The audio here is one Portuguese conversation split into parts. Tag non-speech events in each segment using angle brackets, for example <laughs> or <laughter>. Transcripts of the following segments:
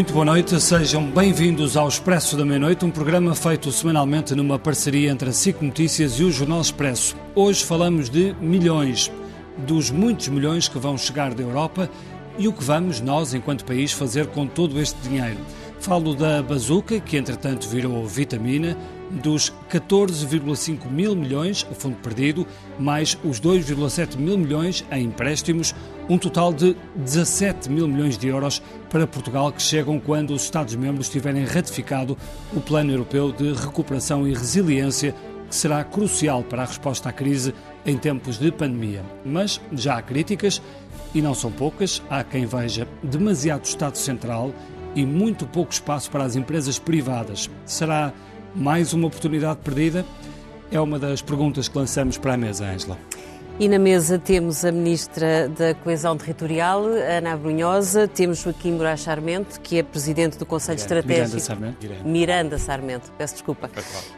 Muito boa noite, sejam bem-vindos ao Expresso da Meia-Noite, um programa feito semanalmente numa parceria entre a SIC Notícias e o Jornal Expresso. Hoje falamos de milhões, dos muitos milhões que vão chegar da Europa e o que vamos nós, enquanto país, fazer com todo este dinheiro. Falo da bazuca, que entretanto virou vitamina, dos 14,5 mil milhões a fundo perdido, mais os 2,7 mil milhões em empréstimos, um total de 17 mil milhões de euros para Portugal que chegam quando os Estados-membros tiverem ratificado o Plano Europeu de Recuperação e Resiliência, que será crucial para a resposta à crise em tempos de pandemia. Mas já há críticas, e não são poucas, há quem veja demasiado Estado Central e muito pouco espaço para as empresas privadas. Será mais uma oportunidade perdida? É uma das perguntas que lançamos para a mesa, Ângela. E na mesa temos a Ministra da Coesão Territorial, Ana Brunhosa, temos Joaquim Moraes Sarmento, que é Presidente do Conselho Estratégico... Miranda Sarmento. Miranda Sarmento, peço desculpa.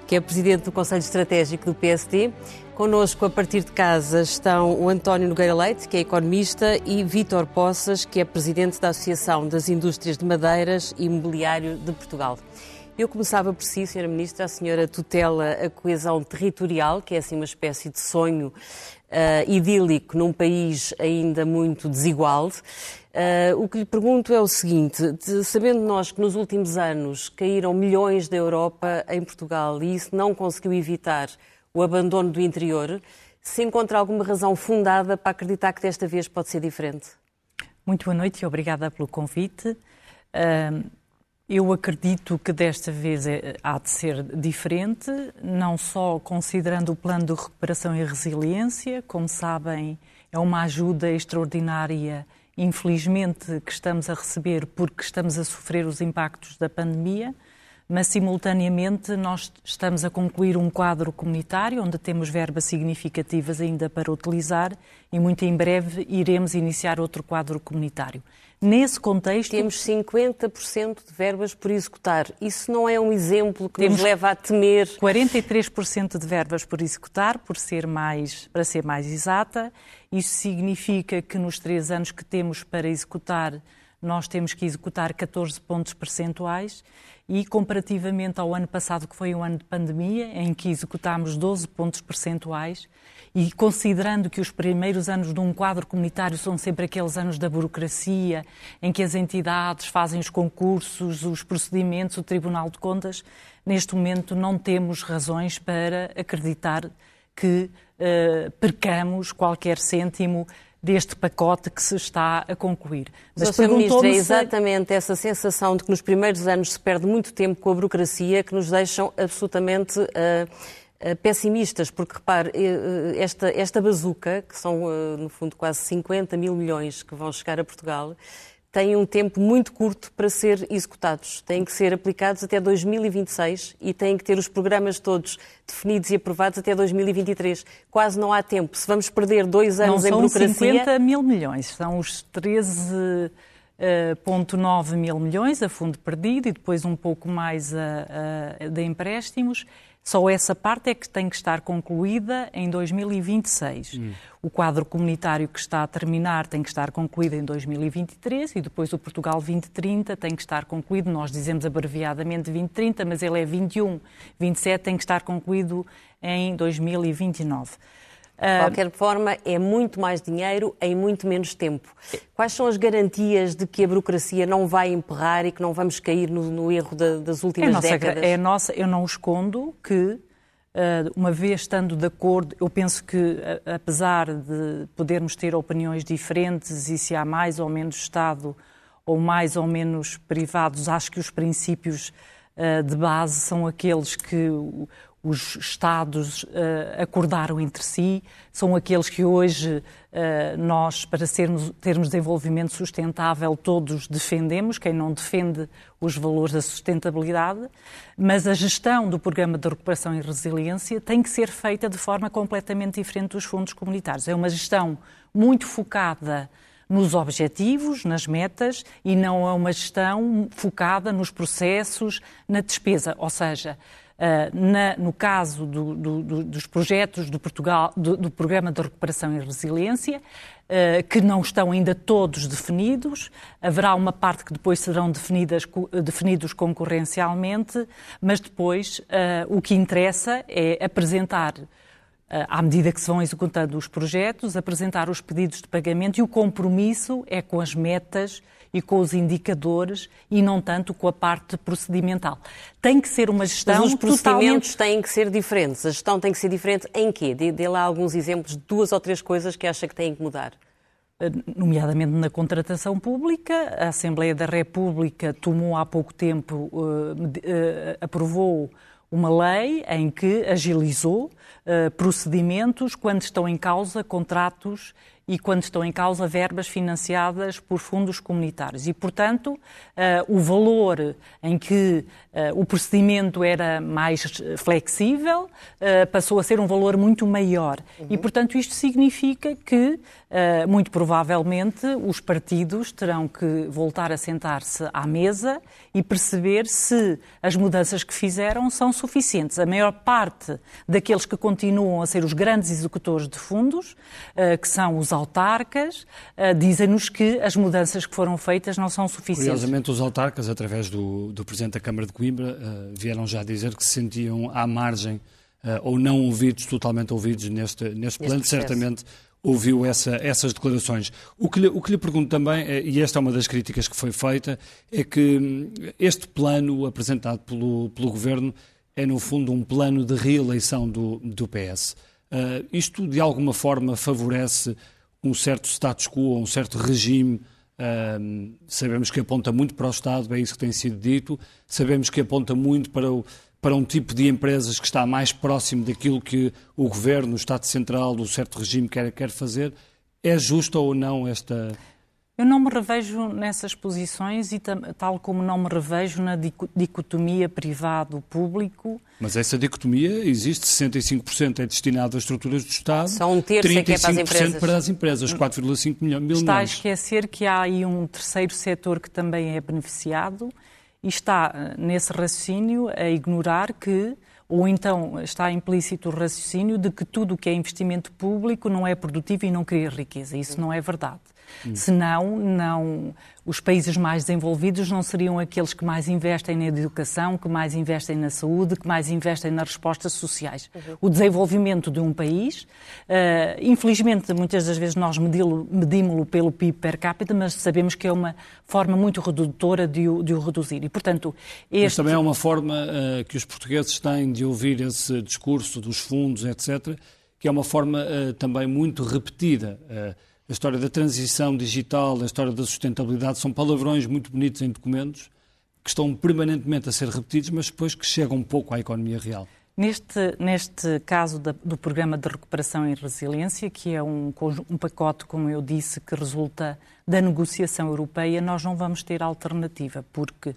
Que é Presidente do Conselho Estratégico do PSD. Connosco, a partir de casa, estão o António Nogueira Leite, que é economista, e Vítor Poças, que é Presidente da Associação das Indústrias de Madeiras e Imobiliário de Portugal. Eu começava por si, Sra. Ministra, a senhora tutela a coesão territorial, que é assim uma espécie de sonho uh, idílico num país ainda muito desigual. Uh, o que lhe pergunto é o seguinte: de, sabendo nós que nos últimos anos caíram milhões da Europa em Portugal e isso não conseguiu evitar o abandono do interior, se encontra alguma razão fundada para acreditar que desta vez pode ser diferente? Muito boa noite e obrigada pelo convite. Uh, eu acredito que desta vez é, há de ser diferente, não só considerando o plano de recuperação e resiliência, como sabem, é uma ajuda extraordinária, infelizmente, que estamos a receber porque estamos a sofrer os impactos da pandemia, mas simultaneamente nós estamos a concluir um quadro comunitário onde temos verbas significativas ainda para utilizar e muito em breve iremos iniciar outro quadro comunitário. Nesse contexto. Temos 50% de verbas por executar. Isso não é um exemplo que nos leva a temer. 43% de verbas por executar, por ser mais, para ser mais exata. Isso significa que nos três anos que temos para executar, nós temos que executar 14 pontos percentuais e comparativamente ao ano passado, que foi um ano de pandemia, em que executámos 12 pontos percentuais, e considerando que os primeiros anos de um quadro comunitário são sempre aqueles anos da burocracia, em que as entidades fazem os concursos, os procedimentos, o Tribunal de Contas, neste momento não temos razões para acreditar que uh, percamos qualquer cêntimo deste pacote que se está a concluir. Mas Ministra, é exatamente essa sensação de que nos primeiros anos se perde muito tempo com a burocracia que nos deixam absolutamente uh, pessimistas, porque repare, esta, esta bazuca, que são no fundo quase 50 mil milhões que vão chegar a Portugal, têm um tempo muito curto para ser executados. Têm que ser aplicados até 2026 e têm que ter os programas todos definidos e aprovados até 2023. Quase não há tempo. Se vamos perder dois anos não em burocracia... Não são 50 mil milhões, são os 13... 0,9 mil milhões a fundo perdido e depois um pouco mais a, a, de empréstimos. Só essa parte é que tem que estar concluída em 2026. Hum. O quadro comunitário que está a terminar tem que estar concluído em 2023 e depois o Portugal 2030 tem que estar concluído, nós dizemos abreviadamente 2030, mas ele é 21. 27 tem que estar concluído em 2029. De qualquer forma, é muito mais dinheiro em muito menos tempo. Quais são as garantias de que a burocracia não vai emperrar e que não vamos cair no, no erro da, das últimas é nossa, décadas? É nossa, eu não escondo que, uma vez estando de acordo, eu penso que, apesar de podermos ter opiniões diferentes e se há mais ou menos Estado ou mais ou menos privados, acho que os princípios de base são aqueles que os Estados uh, acordaram entre si, são aqueles que hoje uh, nós, para sermos, termos desenvolvimento sustentável, todos defendemos, quem não defende os valores da sustentabilidade, mas a gestão do Programa de Recuperação e Resiliência tem que ser feita de forma completamente diferente dos fundos comunitários. É uma gestão muito focada nos objetivos, nas metas, e não é uma gestão focada nos processos, na despesa. Ou seja, na, no caso do, do, dos projetos do, Portugal, do, Programa de Recuperação e Resiliência, que não estão ainda todos definidos. Haverá uma parte que depois serão definidas, definidos concorrencialmente, mas depois o que interessa é apresentar à medida que se vão executando os projetos, apresentar os pedidos de pagamento e o compromisso é com as metas e com os indicadores e não tanto com a parte procedimental. Tem que ser uma gestão Mas os procedimentos totalmente... têm que ser diferentes. A gestão tem que ser diferente em quê? Dê, dê lá alguns exemplos de duas ou três coisas que acha que têm que mudar eh, nomeadamente na contratação pública. A Assembleia da República tomou há pouco tempo, uh, uh, aprovou uma lei em que agilizou uh, procedimentos quando estão em causa contratos e quando estão em causa verbas financiadas por fundos comunitários. E, portanto, uh, o valor em que uh, o procedimento era mais flexível uh, passou a ser um valor muito maior. Uhum. E, portanto, isto significa que, muito provavelmente, os partidos terão que voltar a sentar-se à mesa e perceber se as mudanças que fizeram são suficientes. A maior parte daqueles que continuam a ser os grandes executores de fundos, que são os autarcas uh, dizem-nos que as mudanças que foram feitas não são suficientes. Curiosamente, os autarcas, através do, do Presidente da Câmara de Coimbra, uh, vieram já dizer que se sentiam à margem uh, ou não ouvidos, totalmente ouvidos neste, neste plano. Certamente ouviu essa, essas declarações. O que, lhe, o que lhe pergunto também, e esta é uma das críticas que foi feita, é que hum, este plano apresentado pelo, pelo Governo é, no fundo, um plano de reeleição do, do PS. Uh, isto, de alguma forma, favorece um certo status quo, um certo regime. Um, sabemos que aponta muito para o Estado, é isso que tem sido dito. Sabemos que aponta muito para, o, para um tipo de empresas que está mais próximo daquilo que o governo, o Estado Central, o certo regime quer, quer fazer. É justa ou não esta, eu não me revejo nessas posições e tal como não me revejo na dicotomia privado-público. Mas essa dicotomia existe, 65% é destinado às estruturas do Estado, Só um terço 35% é, é para as empresas, para as empresas 4,5 milhões. Mil está milhões. a esquecer que há aí um terceiro setor que também é beneficiado e está eh, nesse raciocínio a ignorar que ou então está implícito o raciocínio de que tudo o que é investimento público não é produtivo e não cria riqueza. Isso não é verdade. Hum. Senão, não, os países mais desenvolvidos não seriam aqueles que mais investem na educação, que mais investem na saúde, que mais investem nas respostas sociais. Uhum. O desenvolvimento de um país, uh, infelizmente, muitas das vezes nós medimos-lo pelo PIB per capita, mas sabemos que é uma forma muito redutora de o, de o reduzir. E, portanto, este... Mas também é uma forma uh, que os portugueses têm de ouvir esse discurso dos fundos, etc., que é uma forma uh, também muito repetida a história da transição digital, a história da sustentabilidade, são palavrões muito bonitos em documentos que estão permanentemente a ser repetidos, mas depois que chegam um pouco à economia real. Neste, neste caso da, do Programa de Recuperação e Resiliência, que é um, um pacote, como eu disse, que resulta da negociação europeia, nós não vamos ter alternativa, porque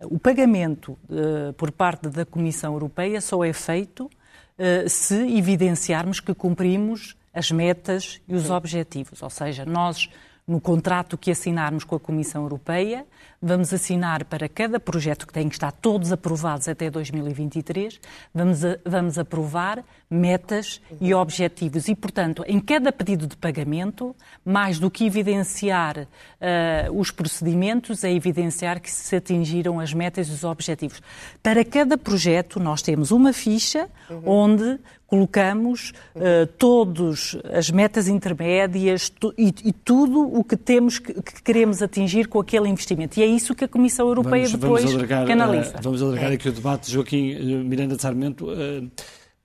o pagamento uh, por parte da Comissão Europeia só é feito uh, se evidenciarmos que cumprimos as metas e os objetivos. Ou seja, nós, no contrato que assinarmos com a Comissão Europeia, vamos assinar para cada projeto que tem que estar todos aprovados até 2023, vamos, a, vamos aprovar metas e objetivos. E, portanto, em cada pedido de pagamento, mais do que evidenciar uh, os procedimentos, é evidenciar que se atingiram as metas e os objetivos. Para cada projeto, nós temos uma ficha uhum. onde colocamos uh, todas as metas intermédias tu, e, e, tudo o que temos que, que, queremos atingir com aquele investimento. E é isso que a Comissão Europeia vamos, depois vamos alargar, canaliza. Uh, vamos alargar é. aqui o debate. Joaquim eh, Miranda de Sarmento, uh,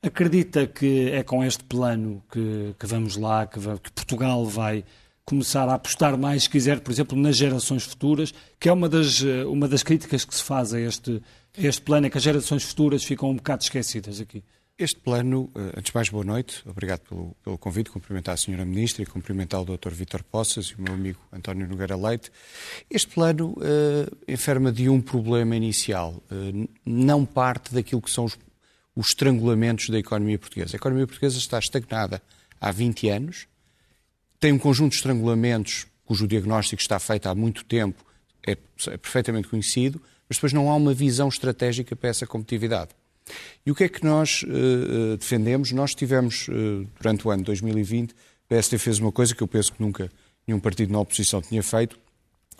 acredita que é com este plano que, que vamos lá, que, que Portugal vai começar a apostar mais, se quiser, por exemplo, nas gerações futuras, que é uma das, uma das críticas que se faz a este, a este plano, é que as gerações futuras ficam um bocado esquecidas aqui. Este plano, eh, antes de mais, boa noite. Obrigado pelo, pelo convite, cumprimentar a Sra. Ministra e cumprimentar o Dr. Vítor Poças e o meu amigo António Nogueira Leite. Este plano uh, enferma de um problema inicial. Uh, não parte daquilo que são os, os estrangulamentos da economia portuguesa. A economia portuguesa está estagnada há 20 anos, tem um conjunto de estrangulamentos cujo diagnóstico está feito há muito tempo, é, é perfeitamente conhecido, mas depois não há uma visão estratégica para essa competitividade. E o que é que nós uh, defendemos? Nós tivemos, uh, durante o ano 2020, o PSD fez uma coisa que eu penso que nunca nenhum partido na oposição tinha feito,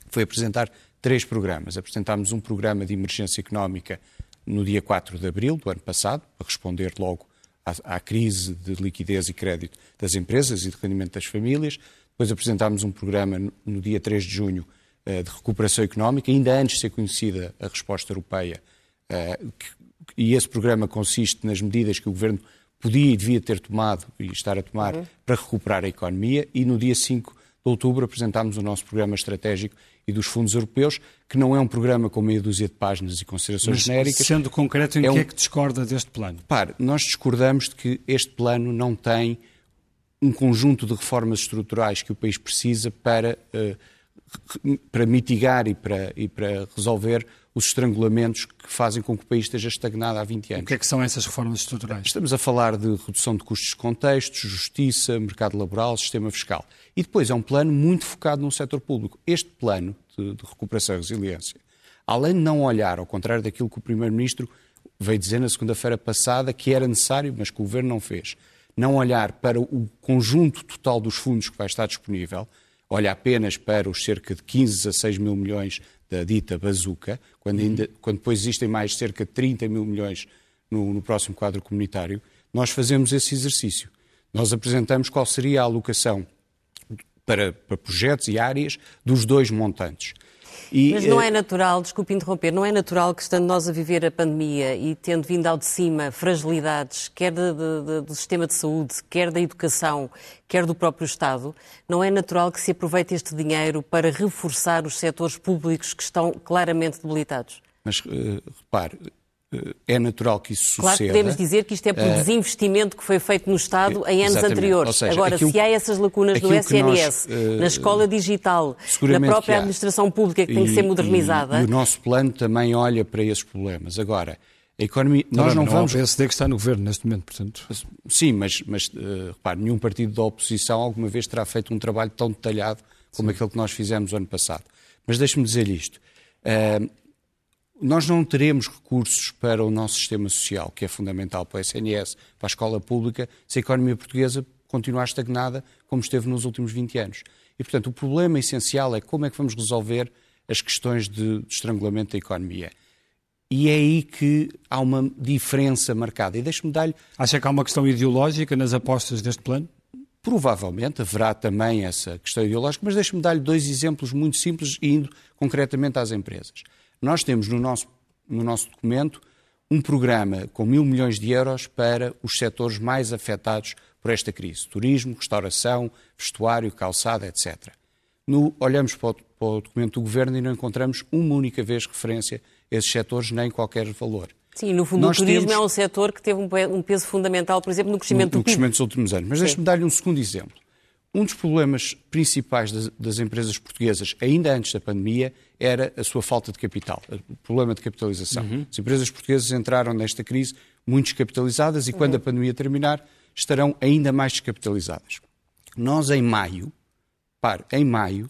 foi apresentar três programas. Apresentámos um programa de emergência económica no dia 4 de abril do ano passado, para responder logo à, à crise de liquidez e crédito das empresas e de rendimento das famílias. Depois apresentámos um programa no, no dia 3 de junho uh, de recuperação económica, ainda antes de ser conhecida a resposta europeia. Uh, que, e esse programa consiste nas medidas que o Governo podia e devia ter tomado e estar a tomar uhum. para recuperar a economia. E no dia 5 de outubro apresentámos o nosso programa estratégico e dos fundos europeus, que não é um programa com meia dúzia de páginas e considerações Mas, genéricas. Sendo concreto, em é que um... é que discorda deste plano? Pare, nós discordamos de que este plano não tem um conjunto de reformas estruturais que o país precisa para, uh, para mitigar e para, e para resolver os estrangulamentos que fazem com que o país esteja estagnado há 20 anos. O que é que são essas reformas estruturais? Estamos a falar de redução de custos de contextos, justiça, mercado laboral, sistema fiscal. E depois é um plano muito focado no setor público. Este plano de, de recuperação e resiliência, além de não olhar, ao contrário daquilo que o Primeiro-Ministro veio dizer na segunda-feira passada, que era necessário, mas que o Governo não fez, não olhar para o conjunto total dos fundos que vai estar disponível, olha apenas para os cerca de 15 a 6 mil milhões da dita bazuca, quando, ainda, quando depois existem mais cerca de 30 mil milhões no, no próximo quadro comunitário, nós fazemos esse exercício. Nós apresentamos qual seria a alocação para, para projetos e áreas dos dois montantes. E, Mas não eh, é natural, desculpe interromper, não é natural que estando nós a viver a pandemia e tendo vindo ao de cima fragilidades, quer de, de, do sistema de saúde, quer da educação, quer do próprio Estado, não é natural que se aproveite este dinheiro para reforçar os setores públicos que estão claramente debilitados? Mas uh, repare, é natural que isso suceda. Claro que podemos dizer que isto é por uh, desinvestimento que foi feito no Estado em anos anteriores. Seja, Agora, aquilo, se há essas lacunas no SNS, nós, uh, na escola digital, na própria administração pública que tem que ser modernizada... E, e, o nosso plano também olha para esses problemas. Agora, a economia... Não, nós não, não vamos... o PSD que está no governo neste momento, portanto... Sim, mas, mas uh, repare, nenhum partido da oposição alguma vez terá feito um trabalho tão detalhado como Sim. aquele que nós fizemos ano passado. Mas deixe-me dizer isto. Uh, nós não teremos recursos para o nosso sistema social, que é fundamental para o SNS, para a escola pública, se a economia portuguesa continuar estagnada como esteve nos últimos 20 anos. E, portanto, o problema essencial é como é que vamos resolver as questões de, de estrangulamento da economia. E é aí que há uma diferença marcada. E deixe-me dar-lhe. Acha que há uma questão ideológica nas apostas deste plano? Provavelmente haverá também essa questão ideológica, mas deixe-me dar-lhe dois exemplos muito simples, indo concretamente às empresas. Nós temos no nosso, no nosso documento um programa com mil milhões de euros para os setores mais afetados por esta crise: turismo, restauração, vestuário, calçada, etc. No, olhamos para o, para o documento do Governo e não encontramos uma única vez referência a esses setores, nem qualquer valor. Sim, no fundo Nós o turismo temos... é um setor que teve um peso fundamental, por exemplo, no crescimento no do PIB. No crescimento dos últimos anos. Mas deixe-me dar-lhe um segundo exemplo. Um dos problemas principais das, das, empresas portuguesas, ainda antes da pandemia, era a sua falta de capital, o problema de capitalização. Uhum. As empresas portuguesas entraram nesta crise muito descapitalizadas e, quando uhum. a pandemia terminar, estarão ainda mais descapitalizadas. Nós, em maio, pare, em maio,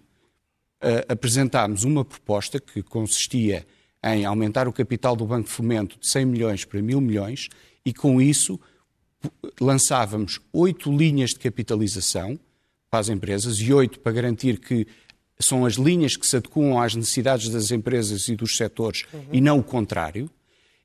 uh, apresentámos uma proposta que consistia em aumentar o capital do Banco de Fomento de 100 milhões para 1000 milhões e, com isso, lançávamos oito linhas de capitalização para as empresas e oito para garantir que são as linhas que se adequam às necessidades das empresas e dos setores uhum. e não o contrário.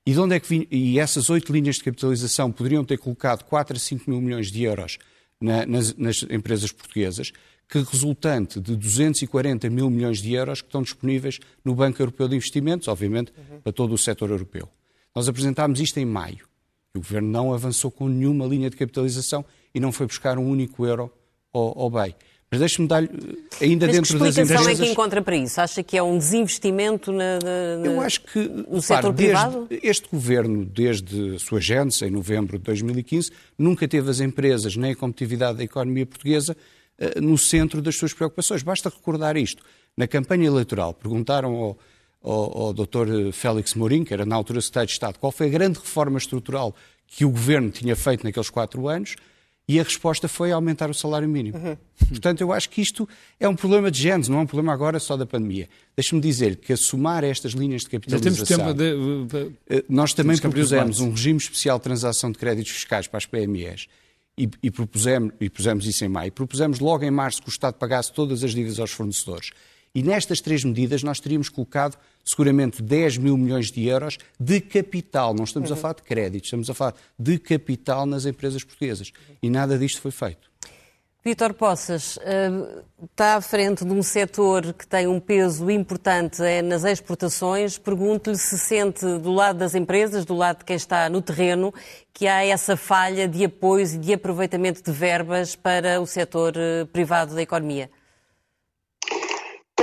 E, de onde é que e essas oito linhas de capitalização poderiam ter colocado 4 a 5 mil milhões de euros na, nas, nas, empresas portuguesas, que resultante de 240 mil milhões de euros que estão disponíveis no Banco Europeu de Investimentos, obviamente, uhum. para todo o setor europeu. Nós apresentámos isto em maio. O Governo não avançou com nenhuma linha de capitalização e não foi buscar um único euro ao, ao BEI. Mas deixe-me dar ainda Mas dentro das empresas... que explicação é que encontra para isso? Acha que é um desinvestimento na, na, Eu acho que, no setor privado? Este governo, desde a sua gênese, em novembro de 2015, nunca teve as empresas nem a competitividade da economia portuguesa uh, no centro das suas preocupações. Basta recordar isto. Na campanha eleitoral, perguntaram ao, ao, ao Dr. Félix Mourinho, que era na altura secretário de Estado, qual foi a grande reforma estrutural que o governo tinha feito naqueles quatro anos, E a resposta foi aumentar o salário mínimo. Uhum. Portanto, eu acho que isto é um problema de géneros, não é um problema agora só da pandemia. Deixe-me dizer que a somar estas linhas de capitalização, de... Eh, nós também propusemos um regime especial de transação de créditos fiscais para as PMEs e, e, propusemos, e pusemos isso em maio. Propusemos logo em março que o Estado pagasse todas as dívidas aos fornecedores. E nestas três medidas nós teríamos colocado seguramente 10 mil milhões de euros de capital. Não estamos uhum. a falar de crédito, estamos a falar de capital nas empresas portuguesas. E nada disto foi feito. Vítor Poças, eh, está à frente de um setor que tem um peso importante é nas exportações. Pergunto-lhe se sente do lado das empresas, do lado de quem está no terreno, que há essa falha de apoios e de aproveitamento de verbas para o setor eh, privado da economia.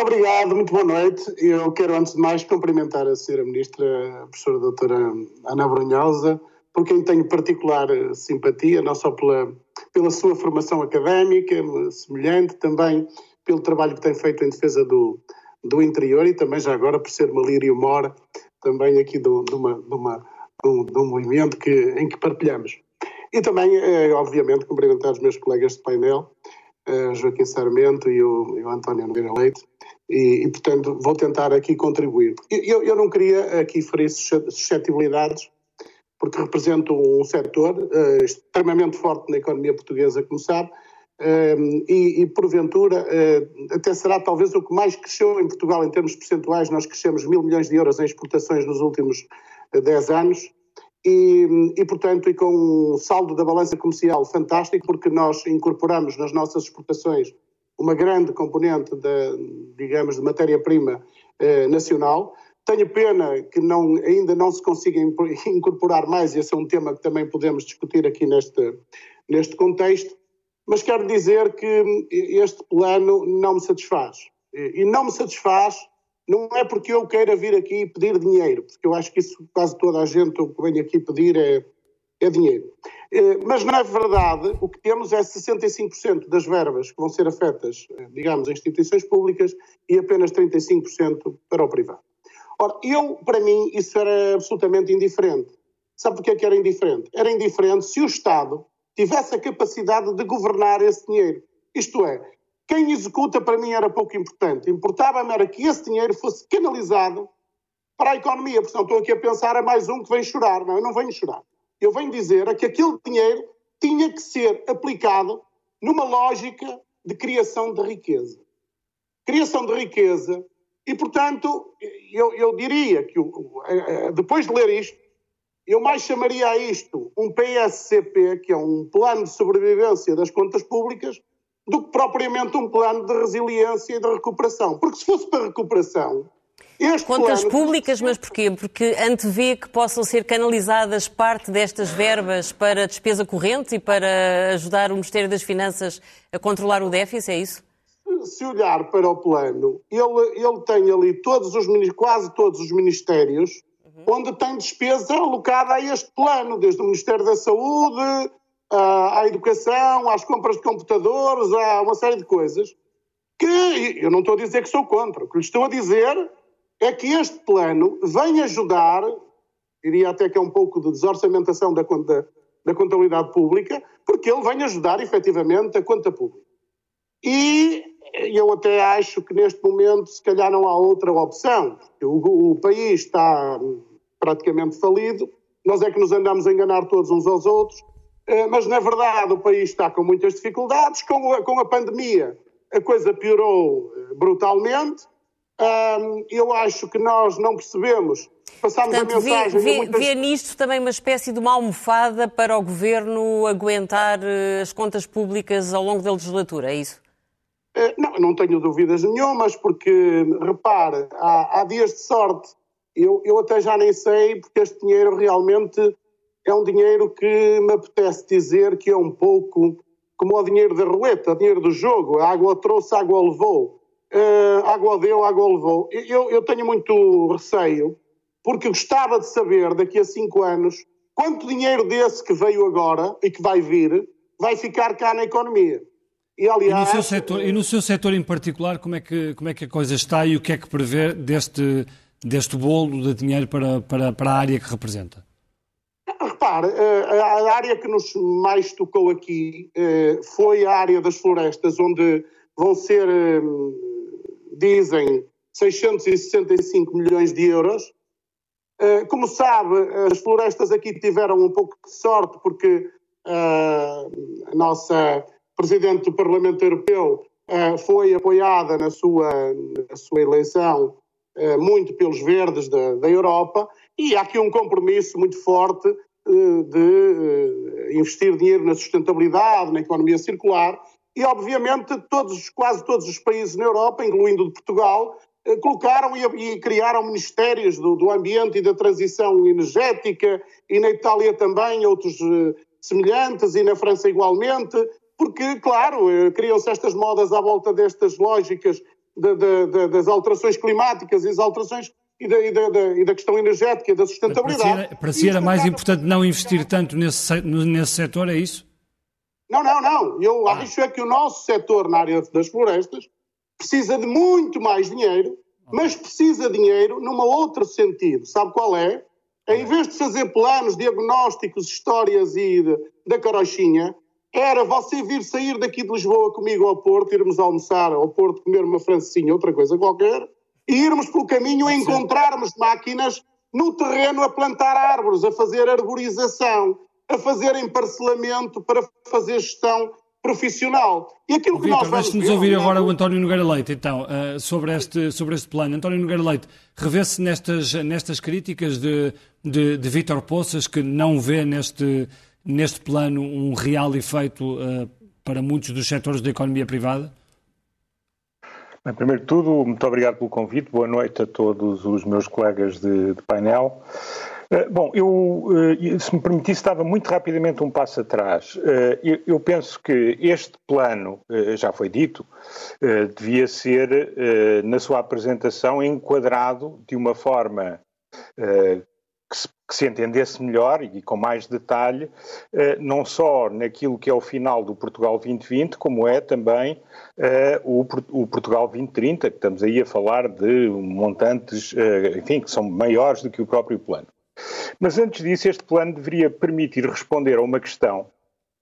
Obrigado, muito boa noite. Eu quero, antes de mais, cumprimentar a Sra. Ministra, a professora doutora Ana Brunhosa, por quem tenho particular simpatia, não só pela, pela sua formação académica, semelhante, também pelo trabalho que tem feito em defesa do, do interior e também já agora por ser uma lírio mora, também aqui de, uma, de, uma, um, de um movimento que, em que partilhamos. E também, eh, obviamente, cumprimentar os meus colegas de painel, eh, Joaquim Sarmento e o, e o António Nogueira Leite, e, e, portanto vou tentar aqui contribuir. Eu, eu não queria aqui ferir suscetibilidades, porque represento um setor uh, extremamente forte na economia portuguesa, como sabe, uh, e, e, porventura uh, até será talvez o que mais cresceu em Portugal em termos percentuais, nós crescemos mil milhões de euros em exportações nos últimos 10 anos, e, e, portanto, e com um saldo da balança comercial fantástico, porque nós incorporamos nas nossas exportações uma grande componente, de, digamos, de matéria-prima eh, nacional. Tenho pena que não, ainda não se consiga <laughs> incorporar mais, esse é um tema que também podemos discutir aqui neste, neste contexto, mas quero dizer que este plano não me satisfaz. E não me satisfaz não é porque eu queira vir aqui pedir dinheiro, porque eu acho que isso quase toda a gente o que vem aqui pedir é, é dinheiro. Eh, mas, na verdade, o que temos é 65% das verbas que vão ser afetas, eh, digamos, a instituições públicas e apenas 35% para o privado. Ora, eu, para mim, isso era absolutamente indiferente. Sabe porquê que era indiferente? Era indiferente se o Estado tivesse a capacidade de governar esse dinheiro. Isto é, quem executa para mim era pouco importante. Importava-me era que esse dinheiro fosse canalizado para a economia. Portanto, estou aqui a pensar a mais um que vem chorar. Não, eu não venho chorar. Eu venho dizer é que aquele dinheiro tinha que ser aplicado numa lógica de criação de riqueza. Criação de riqueza. E, portanto, eu, eu diria que, depois de ler isto, eu mais chamaria a isto um PSCP, que é um plano de sobrevivência das contas públicas, do que propriamente um plano de resiliência e de recuperação. Porque se fosse para recuperação. Este Contas plano... públicas, mas porquê? Porque antevê que possam ser canalizadas parte destas verbas para despesa corrente e para ajudar o Ministério das Finanças a controlar o déficit, é isso? Se olhar para o plano, ele, ele tem ali todos os, quase todos os ministérios uhum. onde tem despesa alocada a este plano, desde o Ministério da Saúde, à educação, às compras de computadores, a uma série de coisas, que eu não estou a dizer que sou contra. O que lhe estou a dizer é que este plano vem ajudar, diria até que é um pouco de desorçamentação da, conta, da contabilidade pública, porque ele vem ajudar efetivamente a conta pública. E eu até acho que neste momento se calhar não há outra opção, o, o país está praticamente falido, nós é que nos andamos a enganar todos uns aos outros, eh, mas na verdade o país está com muitas dificuldades, com a, com a pandemia a coisa piorou eh, brutalmente. eu acho que nós não percebemos, passámos Portanto, a mensagem... Vê, muitas... vê nisto também uma espécie de uma almofada para o Governo aguentar eh, as contas públicas ao longo da legislatura, é isso? Não, não tenho dúvidas nenhumas, porque, repare, há, há dias de sorte, eu, eu até já nem sei, porque este dinheiro realmente é um dinheiro que me apetece dizer que é um pouco como o dinheiro da roleta, o dinheiro do jogo. A água trouxe, a água levou. Uh, água deu, água levou. Eu, eu tenho muito receio, porque gostava de saber, daqui a cinco anos, quanto dinheiro desse que veio agora e que vai vir, vai ficar cá na economia. E, aliás, e, no seu setor, e no seu setor em particular, como é, que, como é que a coisa está e o que é que prevê deste, deste bolo de dinheiro para, para, para a área que representa? repare, a área que nos mais tocou aqui foi a área das florestas, onde vão ser, dizem, 665 milhões de euros. Como sabe, as florestas aqui tiveram um pouco de sorte, porque a nossa Presidente do Parlamento Europeu foi apoiada na sua, na sua eleição muito pelos verdes da, da Europa e há aqui um compromisso muito forte eh, de eh, investir dinheiro na sustentabilidade, na economia circular e, obviamente, todos, quase todos os países na Europa, incluindo de Portugal, eh, colocaram e, criaram ministérios do, do, ambiente e da transição energética e na Itália também outros semelhantes e na França igualmente, porque, claro, criam-se estas modas à volta destas lógicas de, de, de, das alterações climáticas e as alterações e da, e, da, e da, questão energética da sustentabilidade. Para si era, mais importante não investir tanto nesse, nesse setor, é isso? Não, não, não. Eu ah. acho é que o nosso setor na área das florestas precisa de muito mais dinheiro, mas precisa de dinheiro num outro sentido. Sabe qual é? Em vez de fazer planos, diagnósticos, histórias e de, da carochinha, era você vir sair daqui de Lisboa comigo ao Porto, irmos almoçar ao Porto, comer uma francesinha, outra coisa qualquer, e irmos pelo caminho a encontrarmos máquinas no terreno a plantar árvores, a fazer arborização, a fazer emparcelamento para fazer gestão profissional. E aquilo que Victor, nós vamos nos ouvir agora o António Nogueira Leite, então, uh, sobre, este, sobre este plano. António Nogueira Leite, revê-se nestas, nestas críticas de, de, de Vítor Poças, que não vê neste, neste plano um real efeito uh, para muitos dos setores da economia privada? Bem, primeiro de tudo, muito obrigado pelo convite. Boa noite a todos os meus colegas de, de painel. Uh, bom, eu, uh, se me permitisse, estava muito rapidamente um passo atrás. Uh, eu, penso que este plano, já foi dito, devia ser, na sua apresentação, enquadrado de uma forma que se, entendesse melhor e com mais detalhe, eh, não só naquilo que é o final do Portugal 2020, como é também eh, o, Portugal 2030, que estamos aí a falar de montantes, eh, enfim, que são maiores do que o próprio plano. Mas antes disso, este plano deveria permitir responder a uma questão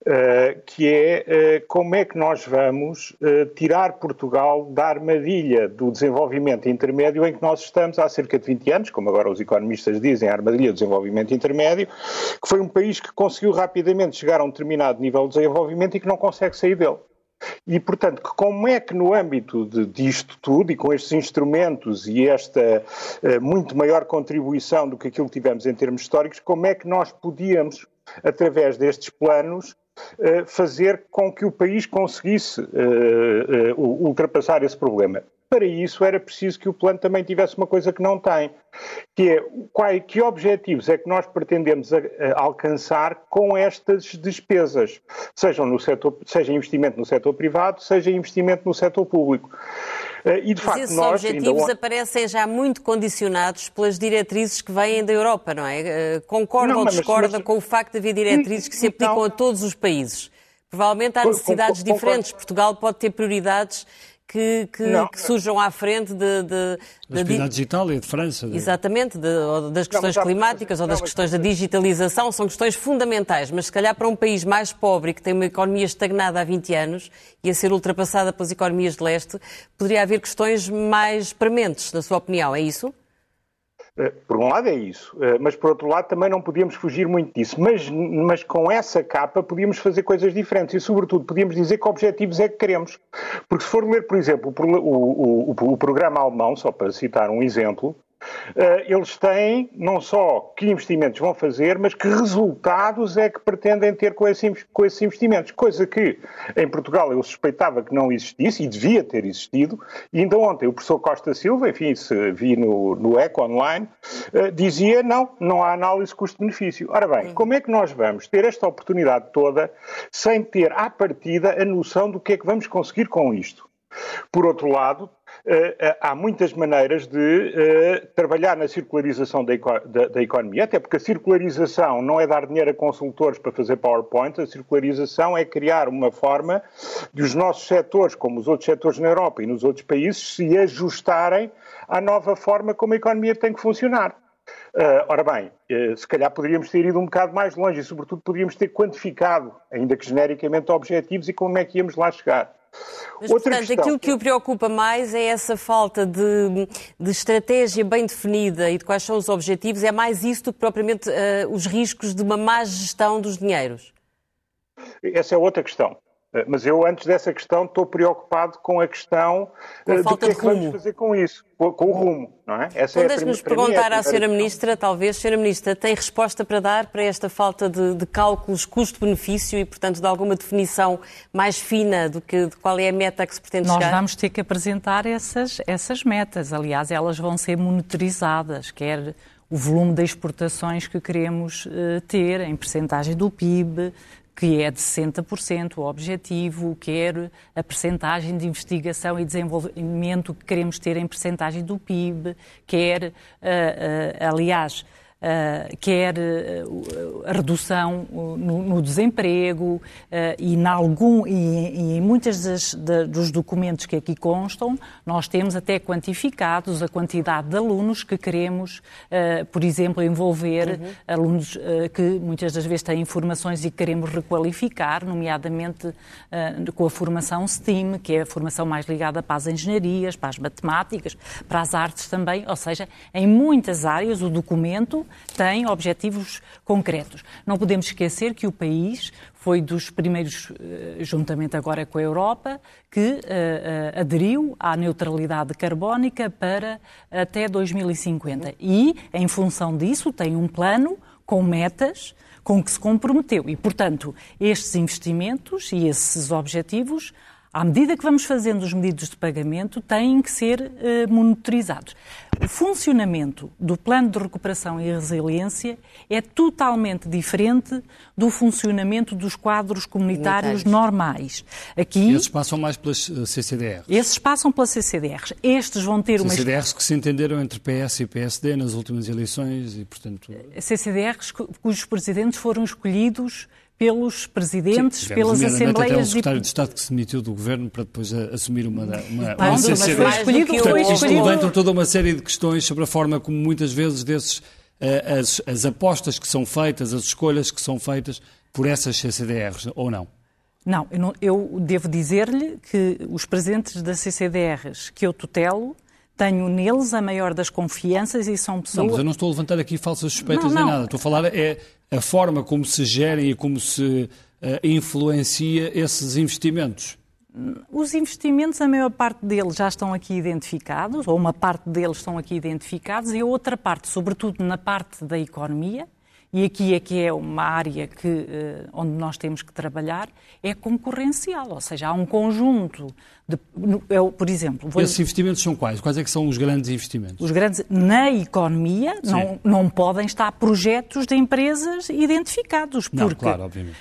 Uh, que é uh, como é que nós vamos uh, tirar Portugal da armadilha do desenvolvimento intermédio em que nós estamos há cerca de 20 anos, como agora os economistas dizem, a armadilha do desenvolvimento intermédio, que foi um país que conseguiu rapidamente chegar a um determinado nível de desenvolvimento e que não consegue sair dele. E, portanto, como é que no âmbito de, disto tudo e com estes instrumentos e esta muito maior contribuição do que aquilo que tivemos em termos históricos, como é que nós podíamos, através destes planos, eh, fazer com que o país conseguisse eh, eh, ultrapassar esse problema. Para isso era preciso que o plano também tivesse uma coisa que não tem, que é qual, que objetivos é que nós pretendemos a, a alcançar com estas despesas, sejam no setor, seja investimento no setor privado, seja investimento no setor público. Eh, e, de Mas facto, esses nós, objetivos ainda... aparecem já muito condicionados pelas diretrizes que vêm da Europa, não é? Eh, concorda não, ou discorda mas, mas... com o facto de haver diretrizes que se aplicam não. a todos os países? Provavelmente há necessidades diferentes. Portugal pode ter prioridades que, que, que, surjam à frente de. de, das prioridades de Itália, de França. De... Exatamente, de, ou das questões não, climáticas ou das questões da digitalização, são questões fundamentais, mas se calhar para um país mais pobre que tem uma economia estagnada há 20 anos e a ser ultrapassada pelas economias de leste, poderia haver questões mais prementes, na sua opinião, é isso? Eh, por um lado é isso, eh, mas por outro lado também não podíamos fugir muito disso. Mas, mas com essa capa podíamos fazer coisas diferentes e, sobretudo, podíamos dizer que objetivos é que queremos. Porque se for ler, por exemplo, o, o, o, o programa alemão, só para citar um exemplo, eles têm não só que investimentos vão fazer, mas que resultados é que pretendem ter com esses, com esses investimentos. Coisa que em Portugal eu suspeitava que não existisse e devia ter existido. E ainda ontem o professor Costa Silva, enfim, se vi no, no ECO online, uh, dizia não, não há análise custo-benefício. Ora bem, como é que nós vamos ter esta oportunidade toda sem ter à partida a noção do que é que vamos conseguir com isto? Por outro lado, eh, eh, há muitas maneiras de eh, trabalhar na circularização da, economia, até porque a circularização não é dar dinheiro a consultores para fazer PowerPoint, a circularização é criar uma forma de os nossos setores, como os outros setores na Europa e nos outros países, se ajustarem à nova forma como a economia tem que funcionar. Uh, ora bem, uh, se calhar poderíamos ter ido um bocado mais longe e, sobretudo, poderíamos ter quantificado, ainda que genericamente, objetivos e como é que íamos lá chegar. Mas, Outra portanto, questão... aquilo que o preocupa mais é essa falta de, de, estratégia bem definida e de quais são os objetivos, é mais isso do que propriamente uh, os riscos de uma má gestão dos dinheiros? Essa é outra questão. Eh, mas eu, antes dessa questão, estou preocupado com a questão com a eh, do que é que vamos fazer com isso, com, o rumo, não é? Essa então, é deixe-nos perguntar é à Sra. Ministra, talvez, Sra. Ministra, tem resposta para dar para esta falta de, de cálculos custo-benefício e, portanto, de alguma definição mais fina do que de qual é a meta que se pretende Nós chegar? Nós vamos ter que apresentar essas, essas metas. Aliás, elas vão ser monitorizadas, quer o volume de exportações que queremos uh, ter em percentagem do PIB, que é de 60% o objetivo, quer a percentagem de investigação e desenvolvimento que queremos ter em percentagem do PIB, quer, uh, uh, aliás, uh, quer uh, a redução uh, no, no, desemprego e, em algum, e, e em muitos dos documentos que aqui constam, nós temos até quantificados a quantidade de alunos que queremos, por exemplo, envolver, uhum. alunos que muitas das vezes têm formações e queremos requalificar, nomeadamente com a formação STEAM, que é a formação mais ligada para as engenharias, para as matemáticas, para as artes também, ou seja, em muitas áreas o documento tem objetivos concretos. Não podemos esquecer que o país foi dos primeiros, eh, juntamente agora com a Europa, que uh, aderiu à neutralidade carbónica para até 2050. E, em função disso, tem um plano com metas com que se comprometeu. E, portanto, estes investimentos e esses objetivos à medida que vamos fazendo os medidos de pagamento, têm que ser eh, monitorizados. O funcionamento do Plano de Recuperação e Resiliência é totalmente diferente do funcionamento dos quadros comunitários, comunitários. normais. Aqui, esses passam mais pelas eh, CCDRs? Esses passam pelas CCDRs. Estes vão ter uma... CCDRs que se entenderam entre PS e PSD nas últimas eleições e, portanto... CCDRs cujos presidentes foram escolhidos pelos presidentes, Sim, pelas assembleias... Até o secretário de Estado que se demitiu do governo para depois assumir uma, uma, uma CCD. Foi escolhido, Portanto, foi escolhido. levantam toda uma série de questões sobre a forma como muitas vezes desses, eh, as, as apostas que são feitas, as escolhas que são feitas por essas CCDRs, ou não? Não, eu, não, eu devo dizer-lhe que os presidentes das CCDRs que eu tutelo tenho neles a maior das confianças e são pessoas. Não, mas eu não estou a levantar aqui falsas suspeitas não, não. nem nada. Estou a falar é a forma como se gerem e como se uh, influencia esses investimentos. Os investimentos, a maior parte deles já estão aqui identificados, ou uma parte deles estão aqui identificados, e a outra parte, sobretudo na parte da economia, e aqui é que é uma área que, uh, onde nós temos que trabalhar, é concorrencial, ou seja, há um conjunto de, eu, por exemplo... Vou... Esses investimentos são quais? Quais é que são os grandes investimentos? Os grandes, na economia, não, não podem estar projetos de empresas identificados. Porque, não, claro, obviamente.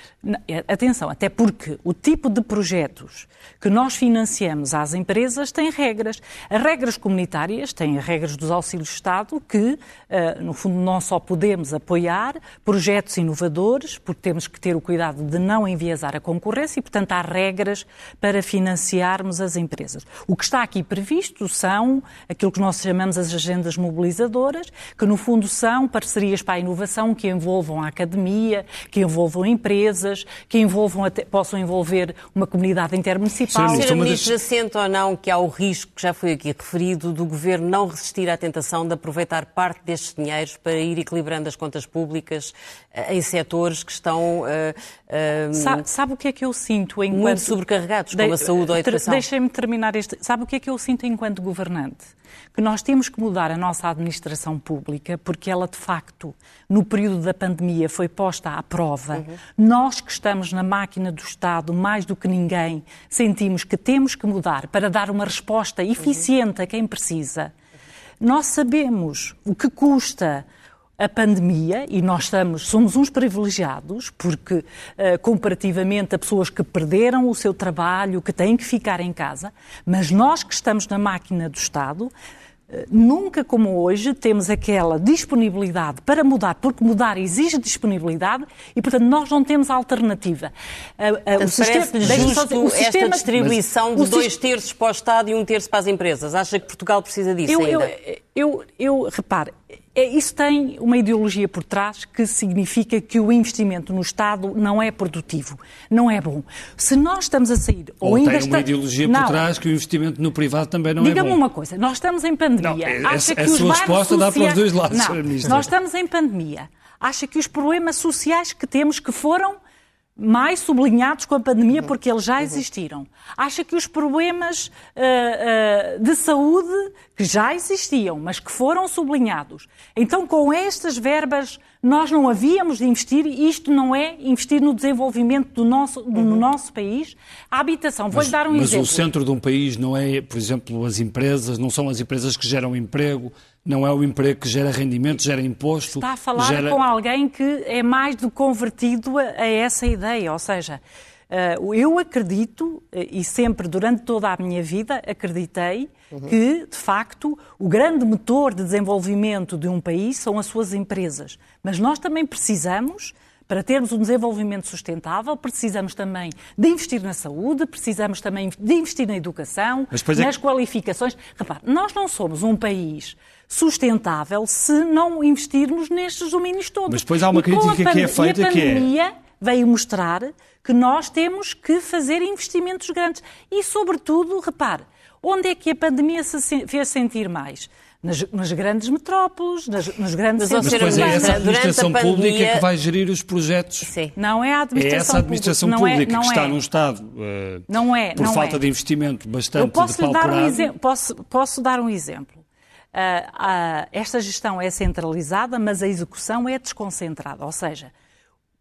É, atenção, até porque o tipo de projetos que nós financiamos às empresas tem regras. As regras comunitárias têm as regras dos auxílios de Estado que, eh, no fundo, não só podemos apoiar projetos inovadores, porque temos que ter o cuidado de não enviesar a concorrência e, portanto, há regras para financiarmos as empresas. O que está aqui previsto são aquilo que nós chamamos as agendas mobilizadoras, que no fundo são parcerias para a inovação que envolvam a academia, que envolvam empresas, que envolvam até, possam envolver uma comunidade intermunicipal. Sim, Sr. Ministro, assente ou não que há o risco, que já foi aqui referido, do Governo não resistir à tentação de aproveitar parte destes dinheiros para ir equilibrando as contas públicas eh, em setores que estão... Uh, uh, sabe, sabe, o que é que eu sinto enquanto... Muito sobrecarregados, como de, a saúde ou a educação. Deixem-me terminar este. Sabe o que é que eu sinto enquanto governante? Que nós temos que mudar a nossa administração pública, porque ela, de facto, no período da pandemia, foi posta à prova. Uhum. Nós que estamos na máquina do Estado, mais do que ninguém, sentimos que temos que mudar para dar uma resposta eficiente uhum. a quem precisa. Nós sabemos o que custa a pandemia, e nós estamos, somos uns privilegiados, porque uh, comparativamente a pessoas que perderam o seu trabalho, que têm que ficar em casa, mas nós que estamos na máquina do Estado, eh, Nunca como hoje temos aquela disponibilidade para mudar, porque mudar exige disponibilidade e, portanto, nós não temos alternativa. Uh, uh, o sistema, justo o sistema, esta distribuição de dois terços para o Estado e um terço para as empresas? Acha que Portugal precisa disso eu, ainda? Eu, eu, eu repare, isso tem uma ideologia por trás que significa que o investimento no Estado não é produtivo, não é bom. Se nós estamos a sair... Ou, ou ainda tem está... uma ideologia não. por trás que o investimento no privado também não é bom. Diga-me uma coisa, nós estamos em pandemia. Não, é, Acha a, que a os sua resposta dá para os dois lados, não, Nós estamos em pandemia. Acha que os problemas sociais que temos que foram mais sublinhados com a pandemia porque eles já existiram. Acha que os problemas uh, uh, de saúde que já existiam, mas que foram sublinhados. Então, com estas verbas, nós não havíamos de investir, e isto não é investir no desenvolvimento do nosso, do uhum. nosso país. A habitação, vou-lhe dar um mas exemplo. Mas o centro de um país não é, por exemplo, as empresas, não são as empresas que geram emprego, não é o emprego que gera rendimento, gera imposto. Está a falar gera... com alguém que é mais do convertido a, a essa ideia, ou seja, uh, eu acredito, eh, e sempre durante toda a minha vida acreditei, uhum. que, de facto, o grande motor de desenvolvimento de um país são as suas empresas. Mas nós também precisamos para termos um desenvolvimento sustentável, precisamos também de investir na saúde, precisamos também de investir na educação, é nas qualificações. Repare, nós não somos um país sustentável se não investirmos nestes domínios todos. Mas depois há uma crítica que é feita que é... a pandemia veio mostrar que nós temos que fazer investimentos grandes. E, sobretudo, repare, onde é que a pandemia se fez sentir mais? nas, nas grandes metrópoles, nas, nos grandes Mas, centros. Mas depois é essa administração pandemia... pública que vai gerir os projetos. Sim. Não é a administração É essa administração pública, pública não é, não que está é. num Estado uh, não é, por não falta é. de investimento bastante Eu posso dar um exemplo. Posso, posso dar um exemplo. Uh, uh, esta gestão é centralizada, mas a execução é desconcentrada. Ou seja,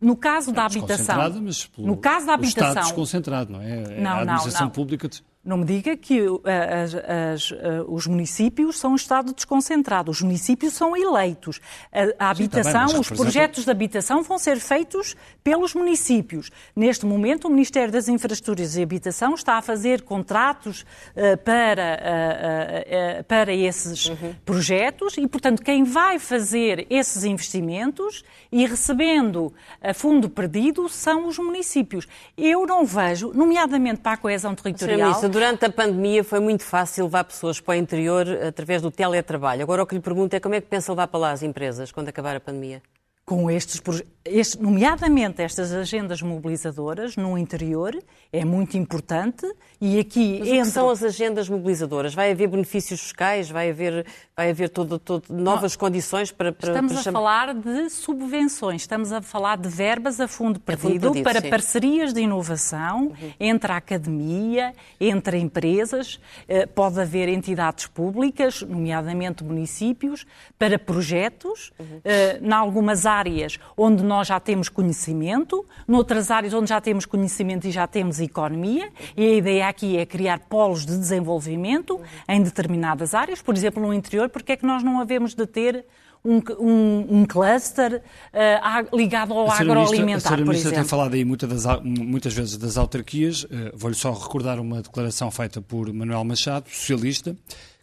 no caso é da habitação. Mas no caso da habitação. Estado desconcentrado, não é? é não, a administração não, não. pública. Não me diga que uh, as, as, uh, os municípios são um Estado desconcentrado. Os municípios são eleitos. A, a habitação, Sim, tá bem, os projetos de habitação vão ser feitos pelos municípios. Neste momento, o Ministério das Infraestruturas e Habitação está a fazer contratos uh, para, para esses uhum. projetos e, portanto, quem vai fazer esses investimentos e recebendo a fundo perdido são os municípios. Eu não vejo, nomeadamente para a coesão territorial durante a pandemia foi muito fácil levar pessoas para o interior através do teletrabalho. Agora o que lhe pergunto é como é que pensa levar para lá as empresas quando acabar a pandemia? Com estes, este, nomeadamente estas agendas mobilizadoras no interior, é muito importante e aqui Mas entre... o que são as agendas mobilizadoras? Vai haver benefícios fiscais? Vai haver, vai haver todo, todo, novas Não. condições para, para Estamos para a falar de subvenções, estamos a falar de verbas a fundo perdido, a fundo perdido para sim. parcerias de inovação uhum. entre a academia, entre empresas, eh, pode haver entidades públicas, nomeadamente municípios, para projetos, uhum. em algumas áreas áreas onde nós já temos conhecimento, noutras áreas onde já temos conhecimento e já temos economia, e a ideia aqui é criar polos de desenvolvimento em determinadas áreas, por exemplo, no interior, porque é que nós não havemos de ter um, um, um cluster uh, ligado ao agroalimentar, a por exemplo. tem falado aí muitas, das, muitas vezes das autarquias. Uh, Vou-lhe só recordar uma declaração feita por Manuel Machado, socialista,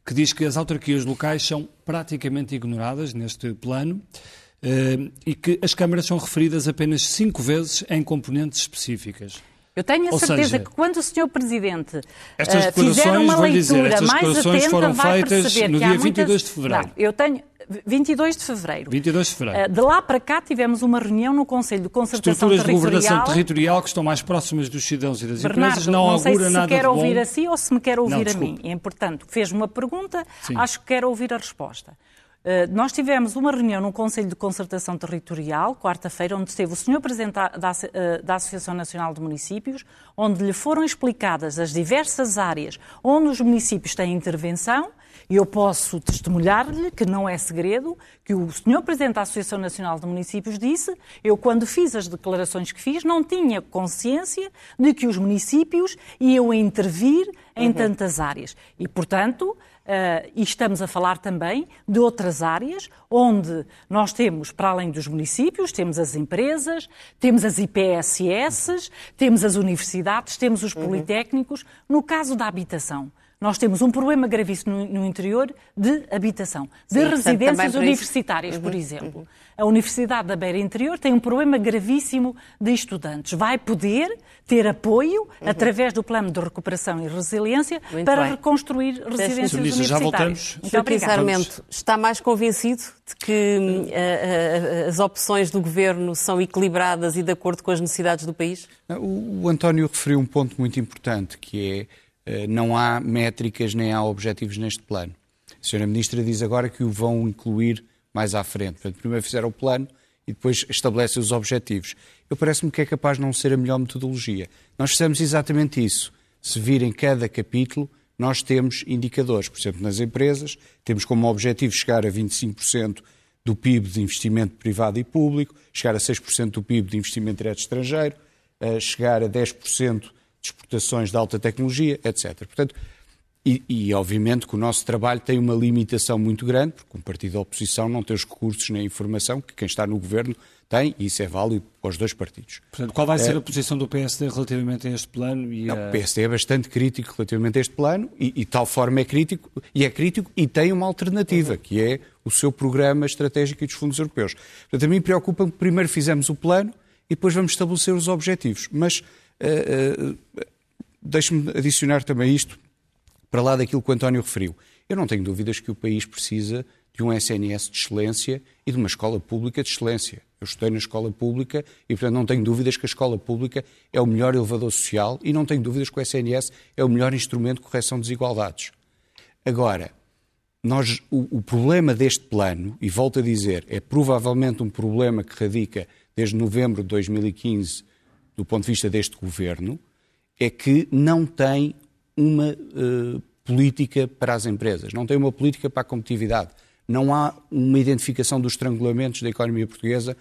que diz que as autarquias locais são praticamente ignoradas neste plano e que as câmaras são referidas apenas cinco vezes em componentes específicas. Eu tenho a Ou certeza seja, que quando o Sr. Presidente estas uh, fizer uma leitura dizer, estas mais atenta, foram vai feitas no dia há 22 muitas... de fevereiro. Não, eu tenho 22 de fevereiro. 22 de fevereiro. Uh, de lá para cá tivemos uma reunião no Conselho de Concertação Estruturas Territorial. de governação territorial que estão mais próximas dos cidadãos e das Bernardo, empresas não, não sei augura se nada quer de ouvir bom. a si ou se me quer ouvir não, a mim. E, portanto, fez uma pergunta, Sim. acho que quer ouvir a resposta. Eh, nós tivemos uma reunião no Conselho de Concertação Territorial, quarta-feira, onde esteve o Sr. Presidente eh, da Associação Nacional de Municípios, onde lhe foram explicadas as diversas áreas onde os municípios têm intervenção, e eu posso testemunhar-lhe que não é segredo que o Sr. Presidente da Associação Nacional de Municípios disse: eu, quando fiz as declarações que fiz, não tinha consciência de que os municípios iam intervir em uhum. tantas áreas. E, portanto, Uh, e estamos a falar também de outras áreas onde nós temos, para além dos municípios, temos as empresas, temos as IPSS, temos as universidades, temos os uhum. politécnicos. No caso da habitação, nós temos um problema gravíssimo no, no interior de habitação, de Sim, residências universitárias, uhum, por exemplo. Uhum. A Universidade da Beira Interior tem um problema gravíssimo de estudantes. Vai poder ter apoio uhum. através do Plano de Recuperação e Resiliência Muito para bem. reconstruir residências universitárias. Já voltamos. Muito obrigado. está mais convencido de que uh, uh, as opções do Governo são equilibradas e de acordo com as necessidades do país? O, o António referiu um ponto muito importante, que é uh, não há métricas nem há objetivos neste plano. A senhora Ministra diz agora que o vão incluir mais à frente. Portanto, primeiro fizeram o plano e depois estabelecem os objetivos. Eu parece-me que é capaz de não ser a melhor metodologia. Nós fizemos exatamente isso. Se virem cada capítulo, nós temos indicadores. Por exemplo, nas empresas, temos como objetivo chegar a 25% do PIB de investimento privado e público, chegar a 6% do PIB de investimento direto estrangeiro, chegar a 10% de exportações de alta tecnologia, etc. Portanto, e, e, obviamente que o nosso trabalho tem uma limitação muito grande, porque um partido da oposição não tem os recursos nem a informação que quem está no governo tem, e isso é válido para os dois partidos. Portanto, qual vai ser é... a posição do PSD relativamente a este plano? E a... Não, o PSD é bastante crítico relativamente a este plano, e, e tal forma é crítico, e é crítico e tem uma alternativa, uhum. que é o seu programa estratégico e dos fundos europeus. Portanto, a mim preocupa-me que primeiro fizemos o plano e depois vamos estabelecer os objetivos. Mas uh, uh, deixe-me adicionar também isto, para lá daquilo que o António referiu. Eu não tenho dúvidas que o país precisa de um SNS de excelência e de uma escola pública de excelência. Eu estudei na escola pública e, portanto, não tenho dúvidas que a escola pública é o melhor elevador social e não tenho dúvidas que o SNS é o melhor instrumento de correção de desigualdades. Agora, nós, o, o problema deste plano, e volto a dizer, é provavelmente um problema que radica desde novembro de 2015, do ponto de vista deste governo, é que não tem uma uh, política para as empresas, não tem uma política para a competitividade. Não há uma identificação dos estrangulamentos da economia portuguesa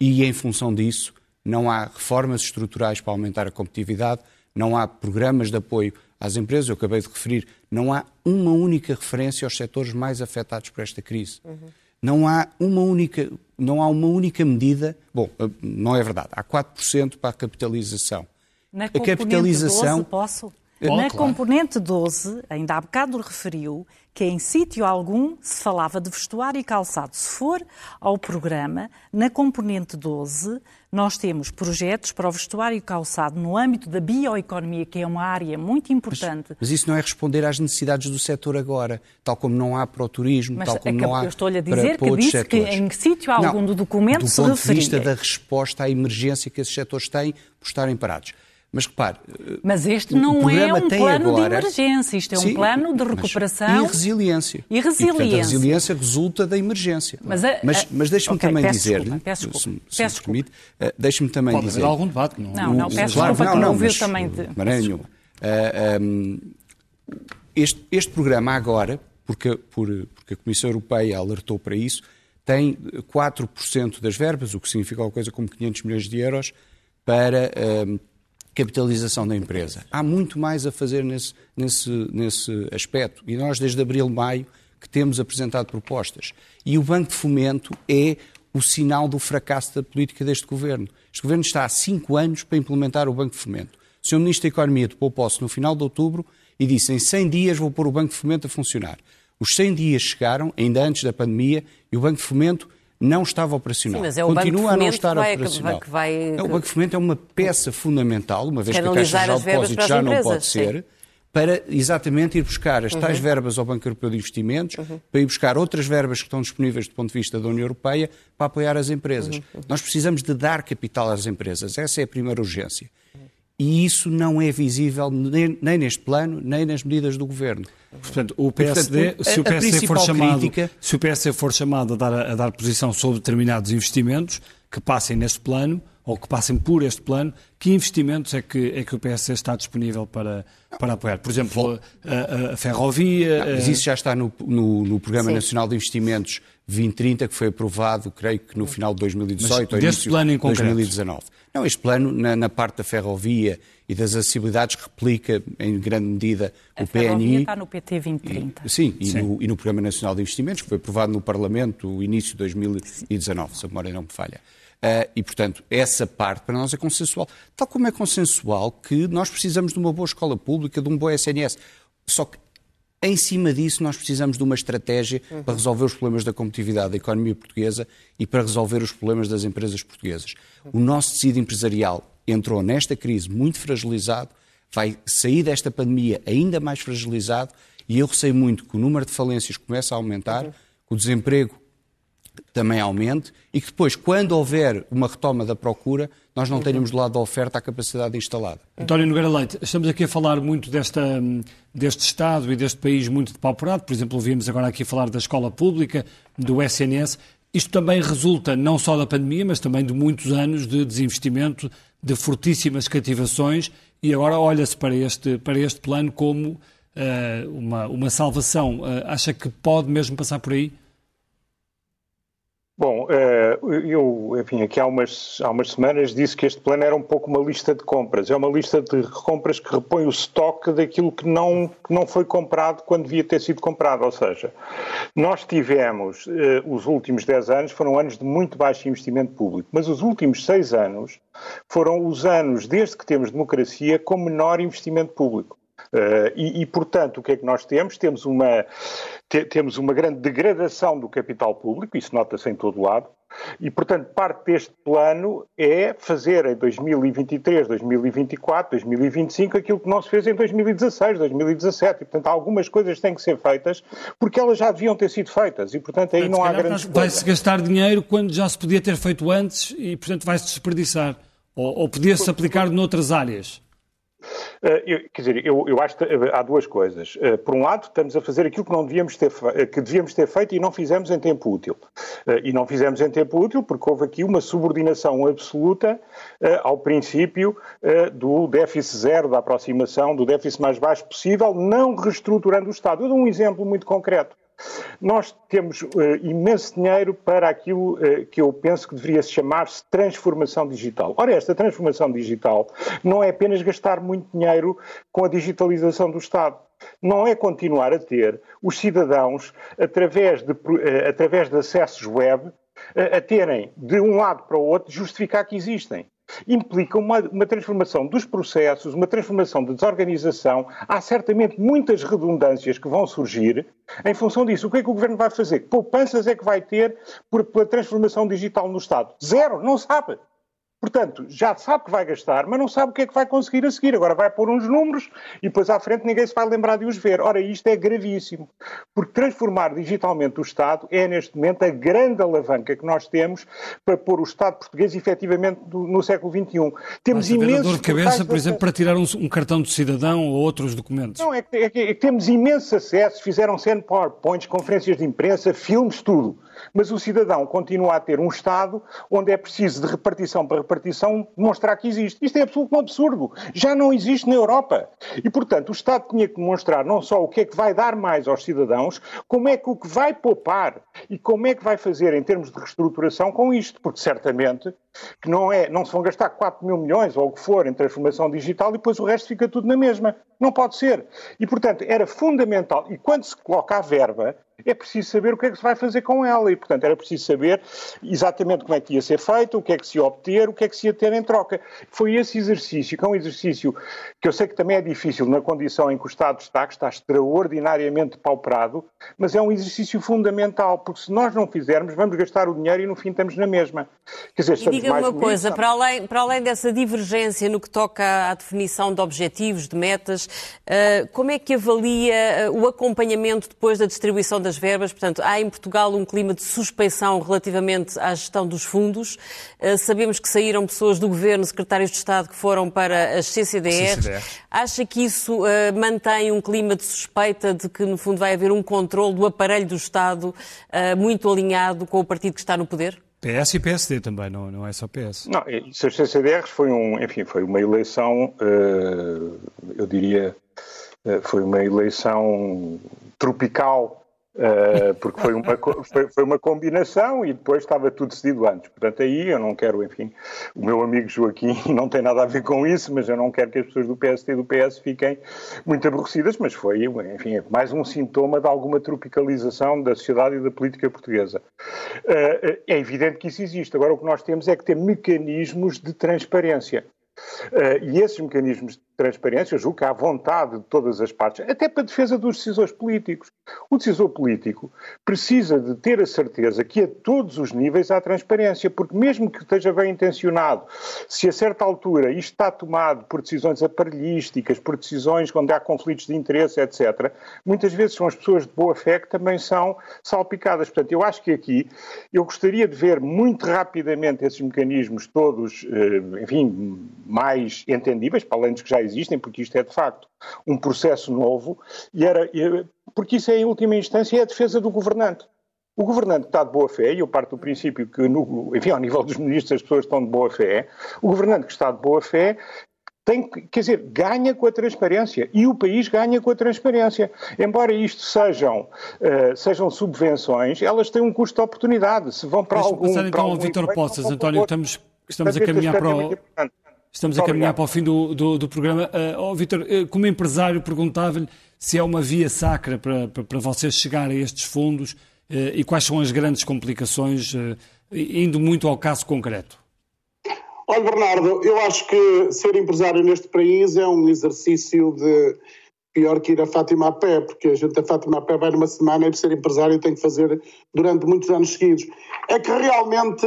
e, em função disso, não há reformas estruturais para aumentar a competitividade, não há programas de apoio às empresas. Eu acabei de referir, não há uma única referência aos setores mais afetados por esta crise. Uhum. Não há uma única, não há uma única medida. Bom, eh, não é verdade. Há 4% para a capitalização. Na a capitalização. 12, posso? Na claro. componente 12, ainda há bocado referiu que em sítio algum se falava de vestuário e calçado. Se for ao programa, na componente 12, nós temos projetos para o vestuário e calçado no âmbito da bioeconomia, que é uma área muito importante. Mas, mas isso não é responder às necessidades do setor agora, tal como não há para o turismo, mas tal como não há. Eu estou-lhe a dizer para, que disse setores. que em sítio algum não, do documento se referia. Do ponto de vista da resposta à emergência que esses setores têm por estarem parados. Mas repare. Mas este não é um plano agora... de emergência, isto é Sim, um plano de recuperação. E resiliência. E resiliência. E, portanto, a resiliência resulta da emergência. Mas, mas, mas deixe-me okay, também dizer-lhe. Peço desculpa. Se, se me permite, uh, deixe-me também Pode dizer. haver algum debate que não. Não, não, peço claro, desculpa não, não ouviu também. De... Nenhuma. Uh, um, este, este programa agora, porque, por, porque a Comissão Europeia alertou para isso, tem 4% das verbas, o que significa alguma coisa como 500 milhões de euros, para. Um, capitalização da empresa. Há muito mais a fazer nesse, nesse, nesse aspecto. E nós, desde abril, maio, que temos apresentado propostas. E o Banco de Fomento é o sinal do fracasso da política deste governo. Este governo está há cinco anos para implementar o Banco de Fomento. O Sr. Ministro da Economia tomou posse no final de outubro e disse em 100 dias vou pôr o Banco de Fomento a funcionar. Os 100 dias chegaram, ainda antes da pandemia, e o Banco de Fomento não estava operacional. Sim, mas é o Continua a não estar vai, operacional. Que vai, que vai... o Banco de Fomento é uma peça fundamental, uma vez que a Caixa de Depósitos já não pode ser, sim. para exatamente ir buscar as tais uhum. verbas ao Banco Europeu de Investimentos, uhum. para ir buscar outras verbas que estão disponíveis do ponto de vista da União Europeia para apoiar as empresas. Uhum. uhum. Nós precisamos de dar capital às empresas. Essa é a primeira urgência. E isso não é visível nem, nem neste plano, nem nas medidas do Governo. Portanto, o PSD, portanto, se, o PSD for chamado, crítica... se o PSD for chamado a dar, a dar posição sobre determinados investimentos que passem neste plano, ou que passem por este plano, que investimentos é que, é que o PSD está disponível para, para apoiar? Por exemplo, a, a ferrovia... Não, mas isso já está no, no, no Programa Sim. Nacional de Investimentos 2030, que foi aprovado, creio que no final de 2018 mas ou início plano em de 2019. Não, este plano, na, na, parte da ferrovia e das acessibilidades, replica em grande medida a o PNI. está no PT 2030. E, sim, e, sim. No, e, No, Programa Nacional de Investimentos, que foi aprovado no Parlamento no início de 2019, se a memória não me falha. Uh, e, portanto, essa parte para nós é consensual. Tal como é consensual que nós precisamos de uma boa escola pública, de um bom SNS. Só que Em cima disso, nós precisamos de uma estratégia uhum. para resolver os problemas da competitividade da economia portuguesa e para resolver os problemas das empresas portuguesas. O nosso tecido empresarial entrou nesta crise muito fragilizado, vai sair desta pandemia ainda mais fragilizado e eu receio muito que o número de falências comece a aumentar, uhum. que o desemprego também aumente e que depois, quando houver uma retoma da procura, nós não tenhamos do lado da oferta a capacidade instalada. António Nogueira Leite, estamos aqui a falar muito desta, deste Estado e deste país muito depauperado. Por exemplo, ouvimos agora aqui falar da escola pública, do SNS. Isto também resulta não só da pandemia, mas também de muitos anos de desinvestimento, de fortíssimas cativações e agora olha-se para este, para este plano como uh, uma, uma salvação. Uh, acha que pode mesmo passar por aí? Bom, eh, eu, enfim, aqui há umas, há umas semanas disse que este plano era um pouco uma lista de compras. É uma lista de compras que repõe o estoque daquilo que não, que não foi comprado quando devia ter sido comprado. Ou seja, nós tivemos, eh, os últimos 10 anos foram anos de muito baixo investimento público, mas os últimos 6 anos foram os anos, desde que temos democracia, com menor investimento público. Uh, e, e, portanto, o que é que nós temos? Temos uma, te, temos uma grande degradação do capital público, isso nota-se em todo lado, e, portanto, parte deste plano é fazer em 2023, 2024, 2025 aquilo que não se fez em 2016, 2017. E, portanto, algumas coisas têm que ser feitas porque elas já deviam ter sido feitas e, portanto, aí não há grande Vai-se gastar dinheiro quando já se podia ter feito antes e, portanto, vai-se desperdiçar. Ou, ou podia-se aplicar noutras áreas. Uh, eu, quer dizer, eu, eu acho que há duas coisas. Uh, por um lado, estamos a fazer aquilo que não devíamos ter, que devíamos ter feito e não fizemos em tempo útil. E não fizemos em tempo útil porque houve aqui uma subordinação absoluta ao princípio do déficit zero, da aproximação do déficit mais baixo possível, não reestruturando o Estado. Eu dou um exemplo muito concreto. Nós temos uh, imenso dinheiro para aquilo uh, que eu penso que deveria se chamar-se transformação digital. Ora, esta transformação digital não é apenas gastar muito dinheiro com a digitalização do Estado. Não é continuar a ter os cidadãos, através de, uh, através de acessos web, a terem, de um lado para o outro, justificar que existem implica uma, uma, transformação dos processos, uma transformação de desorganização. Há certamente muitas redundâncias que vão surgir em função disso. O que é que o Governo vai fazer? Que poupanças é que vai ter por, pela transformação digital no Estado? Zero, não sabe. Portanto, já sabe que vai gastar, mas não sabe o que é que vai conseguir a seguir. Agora vai pôr uns números e depois à frente ninguém se vai lembrar de os ver. Ora, isto é gravíssimo, porque transformar digitalmente o Estado é neste momento a grande alavanca que nós temos para pôr o Estado português efetivamente no século XXI. Temos imensos. dor de cabeça, por exemplo, para tirar um, um, cartão de cidadão ou outros documentos. Não, é que, é que, é que temos imensos acessos, fizeram-se PowerPoints, conferências de imprensa, filmes, tudo mas o cidadão continua a ter um Estado onde é preciso de repartição para repartição demonstrar que existe. Isto é absolutamente um absurdo. Já não existe na Europa. E, portanto, o Estado tinha que demonstrar não só o que é que vai dar mais aos cidadãos, como é que o que vai poupar e como é que vai fazer em termos de reestruturação com isto. Porque certamente que não, é, não se vão gastar 4 mil milhões ou o que for em transformação digital e depois o resto fica tudo na mesma. Não pode ser. E, portanto, era fundamental. E quando se coloca a verba, é preciso saber o que é que se vai fazer com ela e, portanto, era preciso saber exatamente como é que ia ser feito, o que é que se ia obter, o que é que se ia ter em troca. Foi esse exercício, que é um exercício que eu sei que também é difícil na condição em que o Estado está, que está extraordinariamente pauperado, mas é um exercício fundamental, porque se nós não fizermos, vamos gastar o dinheiro e no fim estamos na mesma. Quer dizer, e diga-me uma coisa, para além, para além dessa divergência no que toca à definição de objetivos, de metas, uh, como é que avalia uh, o acompanhamento depois da distribuição das verbas? Portanto, há em Portugal um clima de suspeição relativamente à gestão dos fundos. Uh, sabemos que saíram pessoas do Governo, secretários de Estado, que foram para as CCDR. CCDR. Acha que isso mantém um clima de suspeita de que, no fundo, vai haver um controle do aparelho do Estado muito alinhado com o partido que está no poder? PS e PSD também, não, não é só PS. Não, isso as CCDRs foi um, enfim, foi uma eleição, uh, eu diria, uh, foi uma eleição tropical Uh, porque foi uma, foi, foi, uma combinação e depois estava tudo decidido antes. Portanto, aí eu não quero, enfim, o meu amigo Joaquim <laughs> não tem nada a ver com isso, mas eu não quero que as pessoas do PST e do PS fiquem muito aborrecidas, mas foi, enfim, mais um sintoma de alguma tropicalização da sociedade e da política portuguesa. Uh, é evidente que isso existe. Agora, o que nós temos é que ter mecanismos de transparência. Uh, e esses mecanismos de transparência, eu julgo que há vontade de todas as partes, até para a defesa dos decisores políticos. O decisor político precisa de ter a certeza que a todos os níveis há transparência, porque mesmo que esteja bem intencionado, se a certa altura isto está tomado por decisões aparelhísticas, por decisões onde há conflitos de interesse, etc., muitas vezes são as pessoas de boa fé que também são salpicadas. Portanto, eu acho que aqui eu gostaria de ver muito rapidamente esses mecanismos todos, eh, enfim, mais entendíveis, para além dos que já existem, porque isto é de facto um processo novo, e era, porque isso é, em última instância, é a defesa do governante. O governante está de boa fé, e eu parto do princípio que, no, enfim, ao nível dos ministros as pessoas estão de boa fé, o governante que está de boa fé tem, quer dizer, ganha com a transparência e o país ganha com a transparência. Embora isto sejam, uh, sejam subvenções, elas têm um custo de oportunidade. Se vão para Deixa algum. passar então ao Vítor Poças, António, estamos, estamos a caminhar para o. Estamos a caminhar para o fim do, do, do programa. Uh, oh, Vítor, uh, como empresário, perguntava-lhe se é uma via sacra para, para, para vocês chegar a estes fundos uh, e quais são as grandes complicações, indo muito ao caso concreto. Olha, Bernardo, eu acho que ser empresário neste país é um exercício de pior que ir a Fátima a pé, porque a gente a Fátima a pé vai numa semana e para ser empresário tem que fazer durante muitos anos seguidos. É que realmente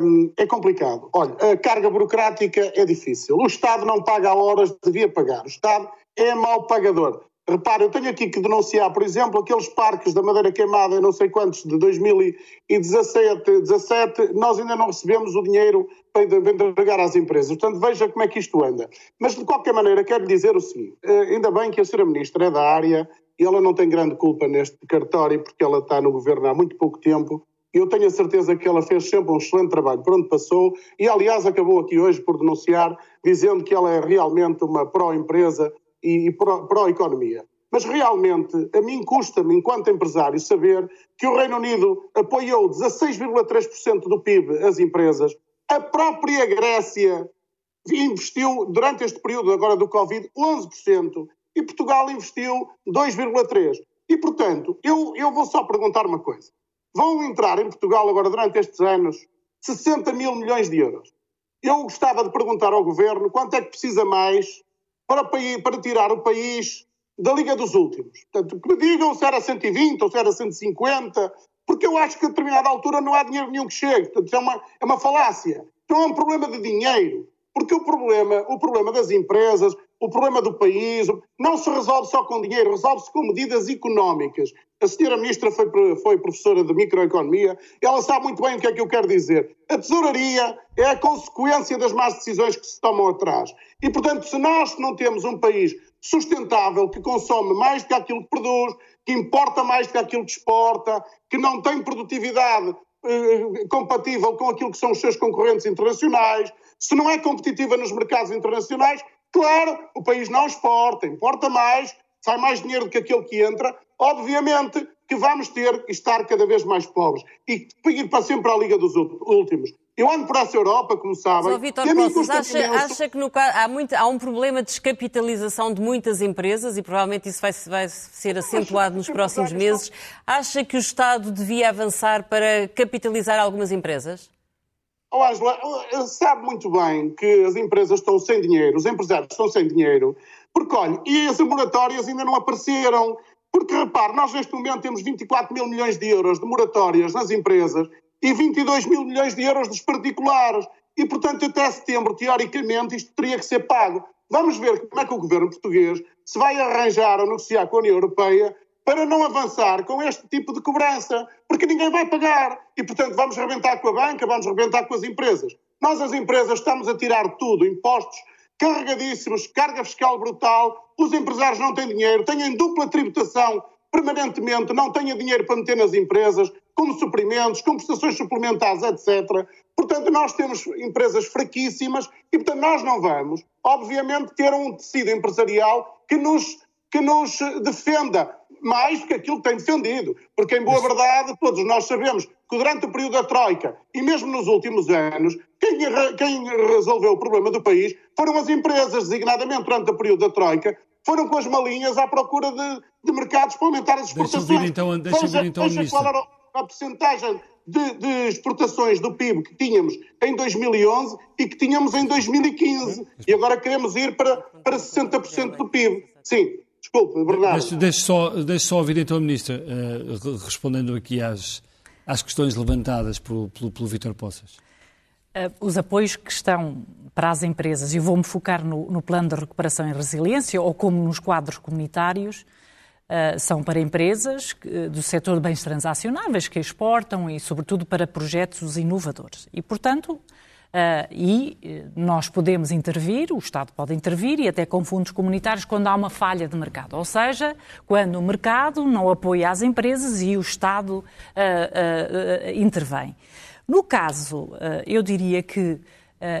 hum, é complicado. Olha, a carga burocrática é difícil. O Estado não paga a horas, devia pagar. O Estado é mau pagador. Repare, eu tenho aqui que denunciar, por exemplo, aqueles parques da madeira queimada, não sei quantos, de 2017, 17, nós ainda não recebemos o dinheiro para entregar às empresas. Portanto, veja como é que isto anda. Mas, de qualquer maneira, quero dizer o seguinte: eh, ainda bem que a Sra. Ministra é da área e ela não tem grande culpa neste cartório, porque ela está no governo há muito pouco tempo. Eu tenho a certeza que ela fez sempre um excelente trabalho por onde passou e, aliás, acabou aqui hoje por denunciar, dizendo que ela é realmente uma pró-empresa e pró-economia. Mas realmente, a mim custa-me, enquanto empresário, saber que o Reino Unido apoiou 16,3% do PIB às empresas. A própria Grécia investiu, durante este período agora do Covid, 11%. E Portugal investiu 2,3%. E, portanto, eu, eu vou só perguntar uma coisa. Vão entrar em Portugal agora, durante estes anos, 60 mil milhões de euros. Eu gostava de perguntar ao Governo quanto é que precisa mais para, para tirar o país da Liga dos Últimos. Portanto, que me digam se era 120 ou se era 150, porque eu acho que a determinada altura não há dinheiro nenhum que chegue. Portanto, é uma, é uma falácia. Então é um problema de dinheiro. Porque o problema, o problema das empresas, o problema do país, não se resolve só com dinheiro, resolve-se com medidas económicas. A senhora ministra foi, foi professora de microeconomia, ela sabe muito bem o que é que eu quero dizer. A tesouraria é a consequência das más decisões que se tomam atrás. E, portanto, se nós não temos um país sustentável, que consome mais do que aquilo que produz, que importa mais do que aquilo que exporta, que não tem produtividade eh, compatível com aquilo que são os seus concorrentes internacionais, se não é competitiva nos mercados internacionais, claro, o país não exporta, importa mais, sai mais dinheiro do que aquele que entra, obviamente que vamos ter que estar cada vez mais pobres e ir para sempre à Liga dos Últimos. Eu ando por essa Europa, como sabem. Sr. Vitor Poças, acha, acha, que no, há, muito, há, um problema de descapitalização de muitas empresas e provavelmente isso vai, vai ser acentuado nos próximos meses. Acha que o Estado devia avançar para capitalizar algumas empresas? Oh, Angela, sabe muito bem que as empresas estão sem dinheiro, os empresários estão sem dinheiro, porque, olha, e as moratórias ainda não apareceram. Porque, repare, nós neste momento temos 24 mil milhões de euros de moratórias nas empresas e 22 mil milhões de euros dos particulares. E, portanto, até setembro, teoricamente, isto teria que ser pago. Vamos ver como é que o governo português se vai arranjar ou negociar com a União Europeia para não avançar com este tipo de cobrança, porque ninguém vai pagar. E, portanto, vamos rebentar com a banca, vamos rebentar com as empresas. Nós, as empresas, estamos a tirar tudo, impostos carregadíssimos, carga fiscal brutal, os empresários não têm dinheiro, têm dupla tributação permanentemente, não têm dinheiro para meter nas empresas, como suprimentos, como prestações suplementares, etc. Portanto, nós temos empresas fraquíssimas e, portanto, nós não vamos, obviamente, ter um tecido empresarial que nos, que nos defenda mais do que aquilo que tem defendido. Porque, em boa verdade, todos nós sabemos que durante o período da Troika e mesmo nos últimos anos, quem, quem resolveu o problema do país foram as empresas, designadamente durante o período da Troika, foram com as malinhas à procura de, de mercados para aumentar as exportações. Deixa eu vir então, deixa veja, então veja qual era a porcentagem de, de, exportações do PIB que tínhamos em 2011 e que tínhamos em 2015. E agora queremos ir para, para 60% do PIB. Sim, desculpe, Bernardo. Deixe só, deixe só ouvir então a Ministra, uh, respondendo aqui às, às questões levantadas pelo, pelo, pelo Vítor Poças. Uh, os apoios que estão para as empresas, e vou-me focar no, no plano de recuperação e resiliência, ou como nos quadros comunitários, Uh, são para empresas do setor de bens transacionáveis que exportam e, sobretudo, para projetos inovadores. E, portanto, uh, e nós podemos intervir, o Estado pode intervir, e até com fundos comunitários, quando há uma falha de mercado. Ou seja, quando o mercado não apoia as empresas e o Estado intervém. No caso, eu diria que eh,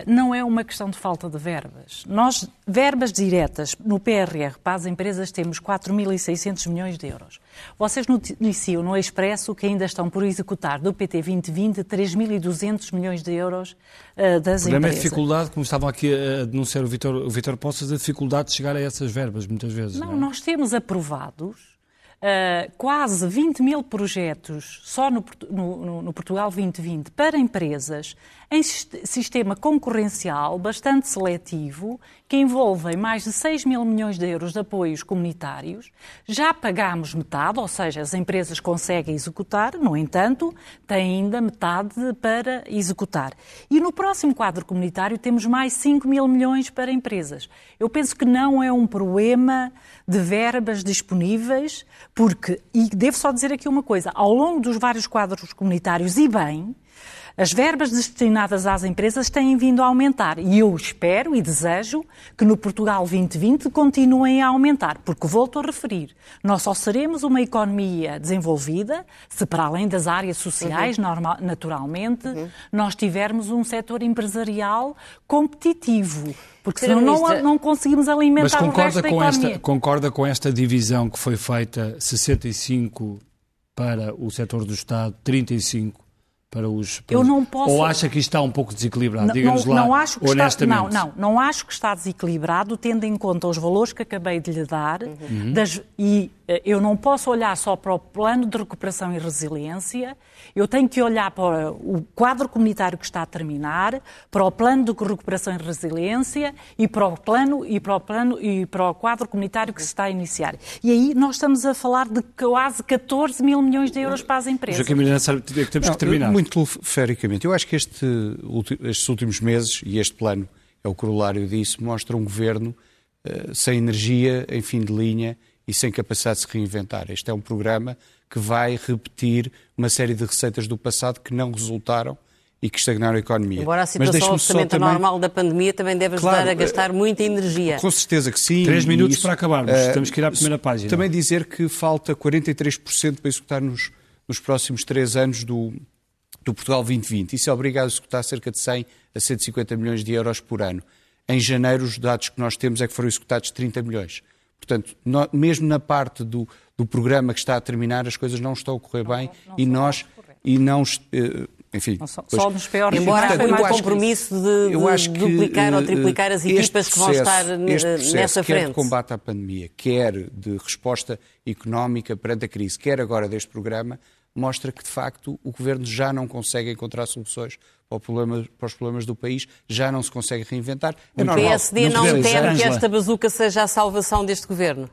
não é uma questão de falta de verbas. Nós, verbas diretas no PRR para as empresas, temos 4.600 milhões de euros. Vocês noticiam no Expresso que ainda estão por executar do PT 2020 3.200 milhões de euros uh, das empresas. O problema é a dificuldade, como estavam aqui a denunciar o Vitor, o Vitor Poças, a dificuldade de chegar a essas verbas, muitas vezes. Não, não é? nós temos aprovados Uh, quase 20 mil projetos só no, no, no, Portugal 2020 para empresas em sistema concorrencial bastante seletivo, que envolvem mais de 6 mil milhões de euros de apoios comunitários. Já pagámos metade, ou seja, as empresas conseguem executar, no entanto, têm ainda metade para executar. E no próximo quadro comunitário temos mais 5 mil milhões para empresas. Eu penso que não é um problema de verbas disponíveis, porque, e devo só dizer aqui uma coisa, ao longo dos vários quadros comunitários, e bem, as verbas destinadas às empresas têm vindo a aumentar e eu espero e desejo que no Portugal 2020 continuem a aumentar, porque volto a referir, nós só seremos uma economia desenvolvida se para além das áreas sociais, uhum. normal, naturalmente, uhum. nós tivermos um setor empresarial competitivo. Porque senão não, não conseguimos alimentar Mas concorda o resto da com economia. Esta, concorda com esta divisão que foi feita 65 para o setor do Estado, 35 para os. Para eu não posso. Ou acha que isto está um pouco desequilibrado? Diga-nos lá, não acho que honestamente. Está... Não, não, não acho que está desequilibrado, tendo em conta os valores que acabei de lhe dar uhum. das... e eh, eu não posso olhar só para o plano de recuperação e resiliência, eu tenho que olhar para o quadro comunitário que está a terminar, para o plano de recuperação e resiliência e para o plano e para o plano e para o quadro comunitário que se está a iniciar. E aí nós estamos a falar de quase 14 mil milhões de euros para as empresas. Joaquim Miranda, que temos não, que terminar. Muito telefericamente, eu acho que este, estes últimos meses e este plano é o corolário disso, mostra um governo uh, sem energia, em fim de linha e sem capacidade de se reinventar. Este é um programa que vai repetir uma série de receitas do passado que não resultaram e que estagnaram a economia. Embora a situação absolutamente também... normal da pandemia também deve ajudar claro, a gastar muita energia. Com certeza que sim. Três minutos isso, para acabarmos. Uh, Temos que ir à primeira página. Também dizer que falta 43% para executar nos, nos próximos três anos do, do Portugal 2020. Isso é obriga a executar cerca de 100 a 150 milhões de euros por ano. Em janeiro, os dados que nós temos é que foram executados 30 milhões. Portanto, no, mesmo na parte do, do, programa que está a terminar, as coisas não estão a correr não, bem não, não e nós e não uh, enfim, só, só nos piores Embora haja um compromisso de, de que, duplicar ou eh, triplicar as equipas processo, que vão estar processo, nessa frente. Quer de combate à pandemia, quer de resposta económica perante a crise, quer agora deste programa, mostra que, de facto, o governo já não consegue encontrar soluções para, problema, para os problemas do país, já não se consegue reinventar. É o normal, PSD não, não teme que esta bazuca seja a salvação deste governo?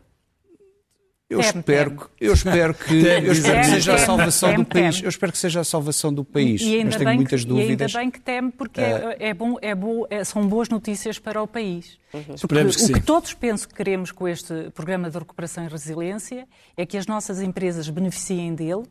Eu espero, que, eu espero <laughs> que, eu espero que seja a salvação do país. Eu espero que seja a salvação do país, mas tenho muitas que, dúvidas. E ainda bem que teme, porque é, bom, é bom, é, são boas notícias para o país. Uhum. Esperemos que o sim. que todos penso que queremos com este programa de recuperação e resiliência é que as nossas empresas beneficiem dele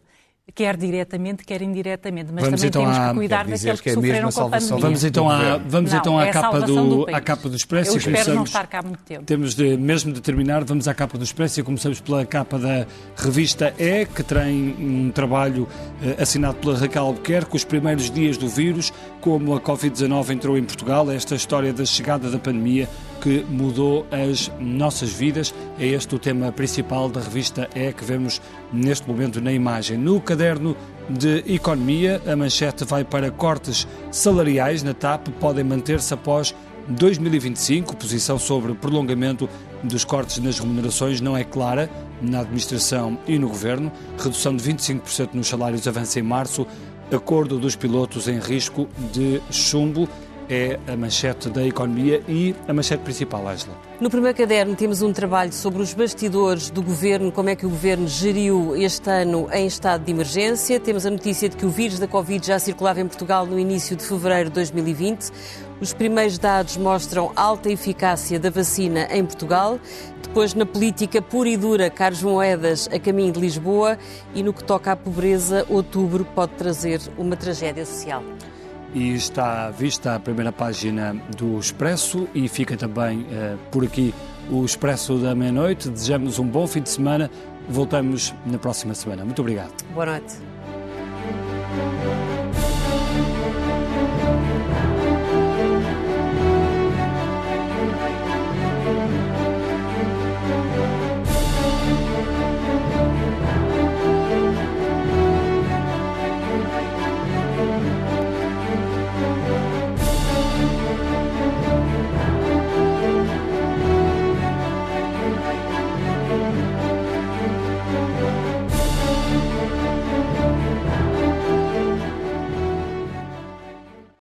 quer diretamente, quer indiretamente, mas vamos também então temos que cuidar daqueles que, que é sofreram com a pandemia. Vamos então à, vamos não, então à, é capa do, à capa do Expresso. Eu espero não estar cá muito tempo. Temos de, mesmo de terminar, vamos à capa do Expresso e começamos pela capa da revista E, que tem um trabalho eh, assinado pela Raquel Albuquerque, os primeiros dias do vírus, como a Covid-19 entrou em Portugal, esta história da chegada da pandemia que mudou as nossas vidas. É este o tema principal da revista É que vemos neste momento na imagem. No caderno de Economia, a manchete vai para cortes salariais na TAP, podem manter-se após 2025. Posição sobre prolongamento dos cortes nas remunerações não é clara na administração e no governo. Redução de 25% nos salários avança em março. Acordo dos pilotos em risco de chumbo é a manchete da economia e a manchete principal, Angela. No primeiro caderno temos um trabalho sobre os bastidores do governo, como é que o governo geriu este ano em estado de emergência. Temos a notícia de que o vírus da Covid já circulava em Portugal no início de fevereiro de 2020. Os primeiros dados mostram alta eficácia da vacina em Portugal. Depois, na política pura e dura, Carlos Moedas a caminho de Lisboa. E no que toca à pobreza, outubro pode trazer uma tragédia social e está vista a primeira página do Expresso e fica também eh, por aqui o Expresso da meia-noite. Desejamos um bom fim de semana. Voltamos na próxima semana. Muito obrigado. Boa noite.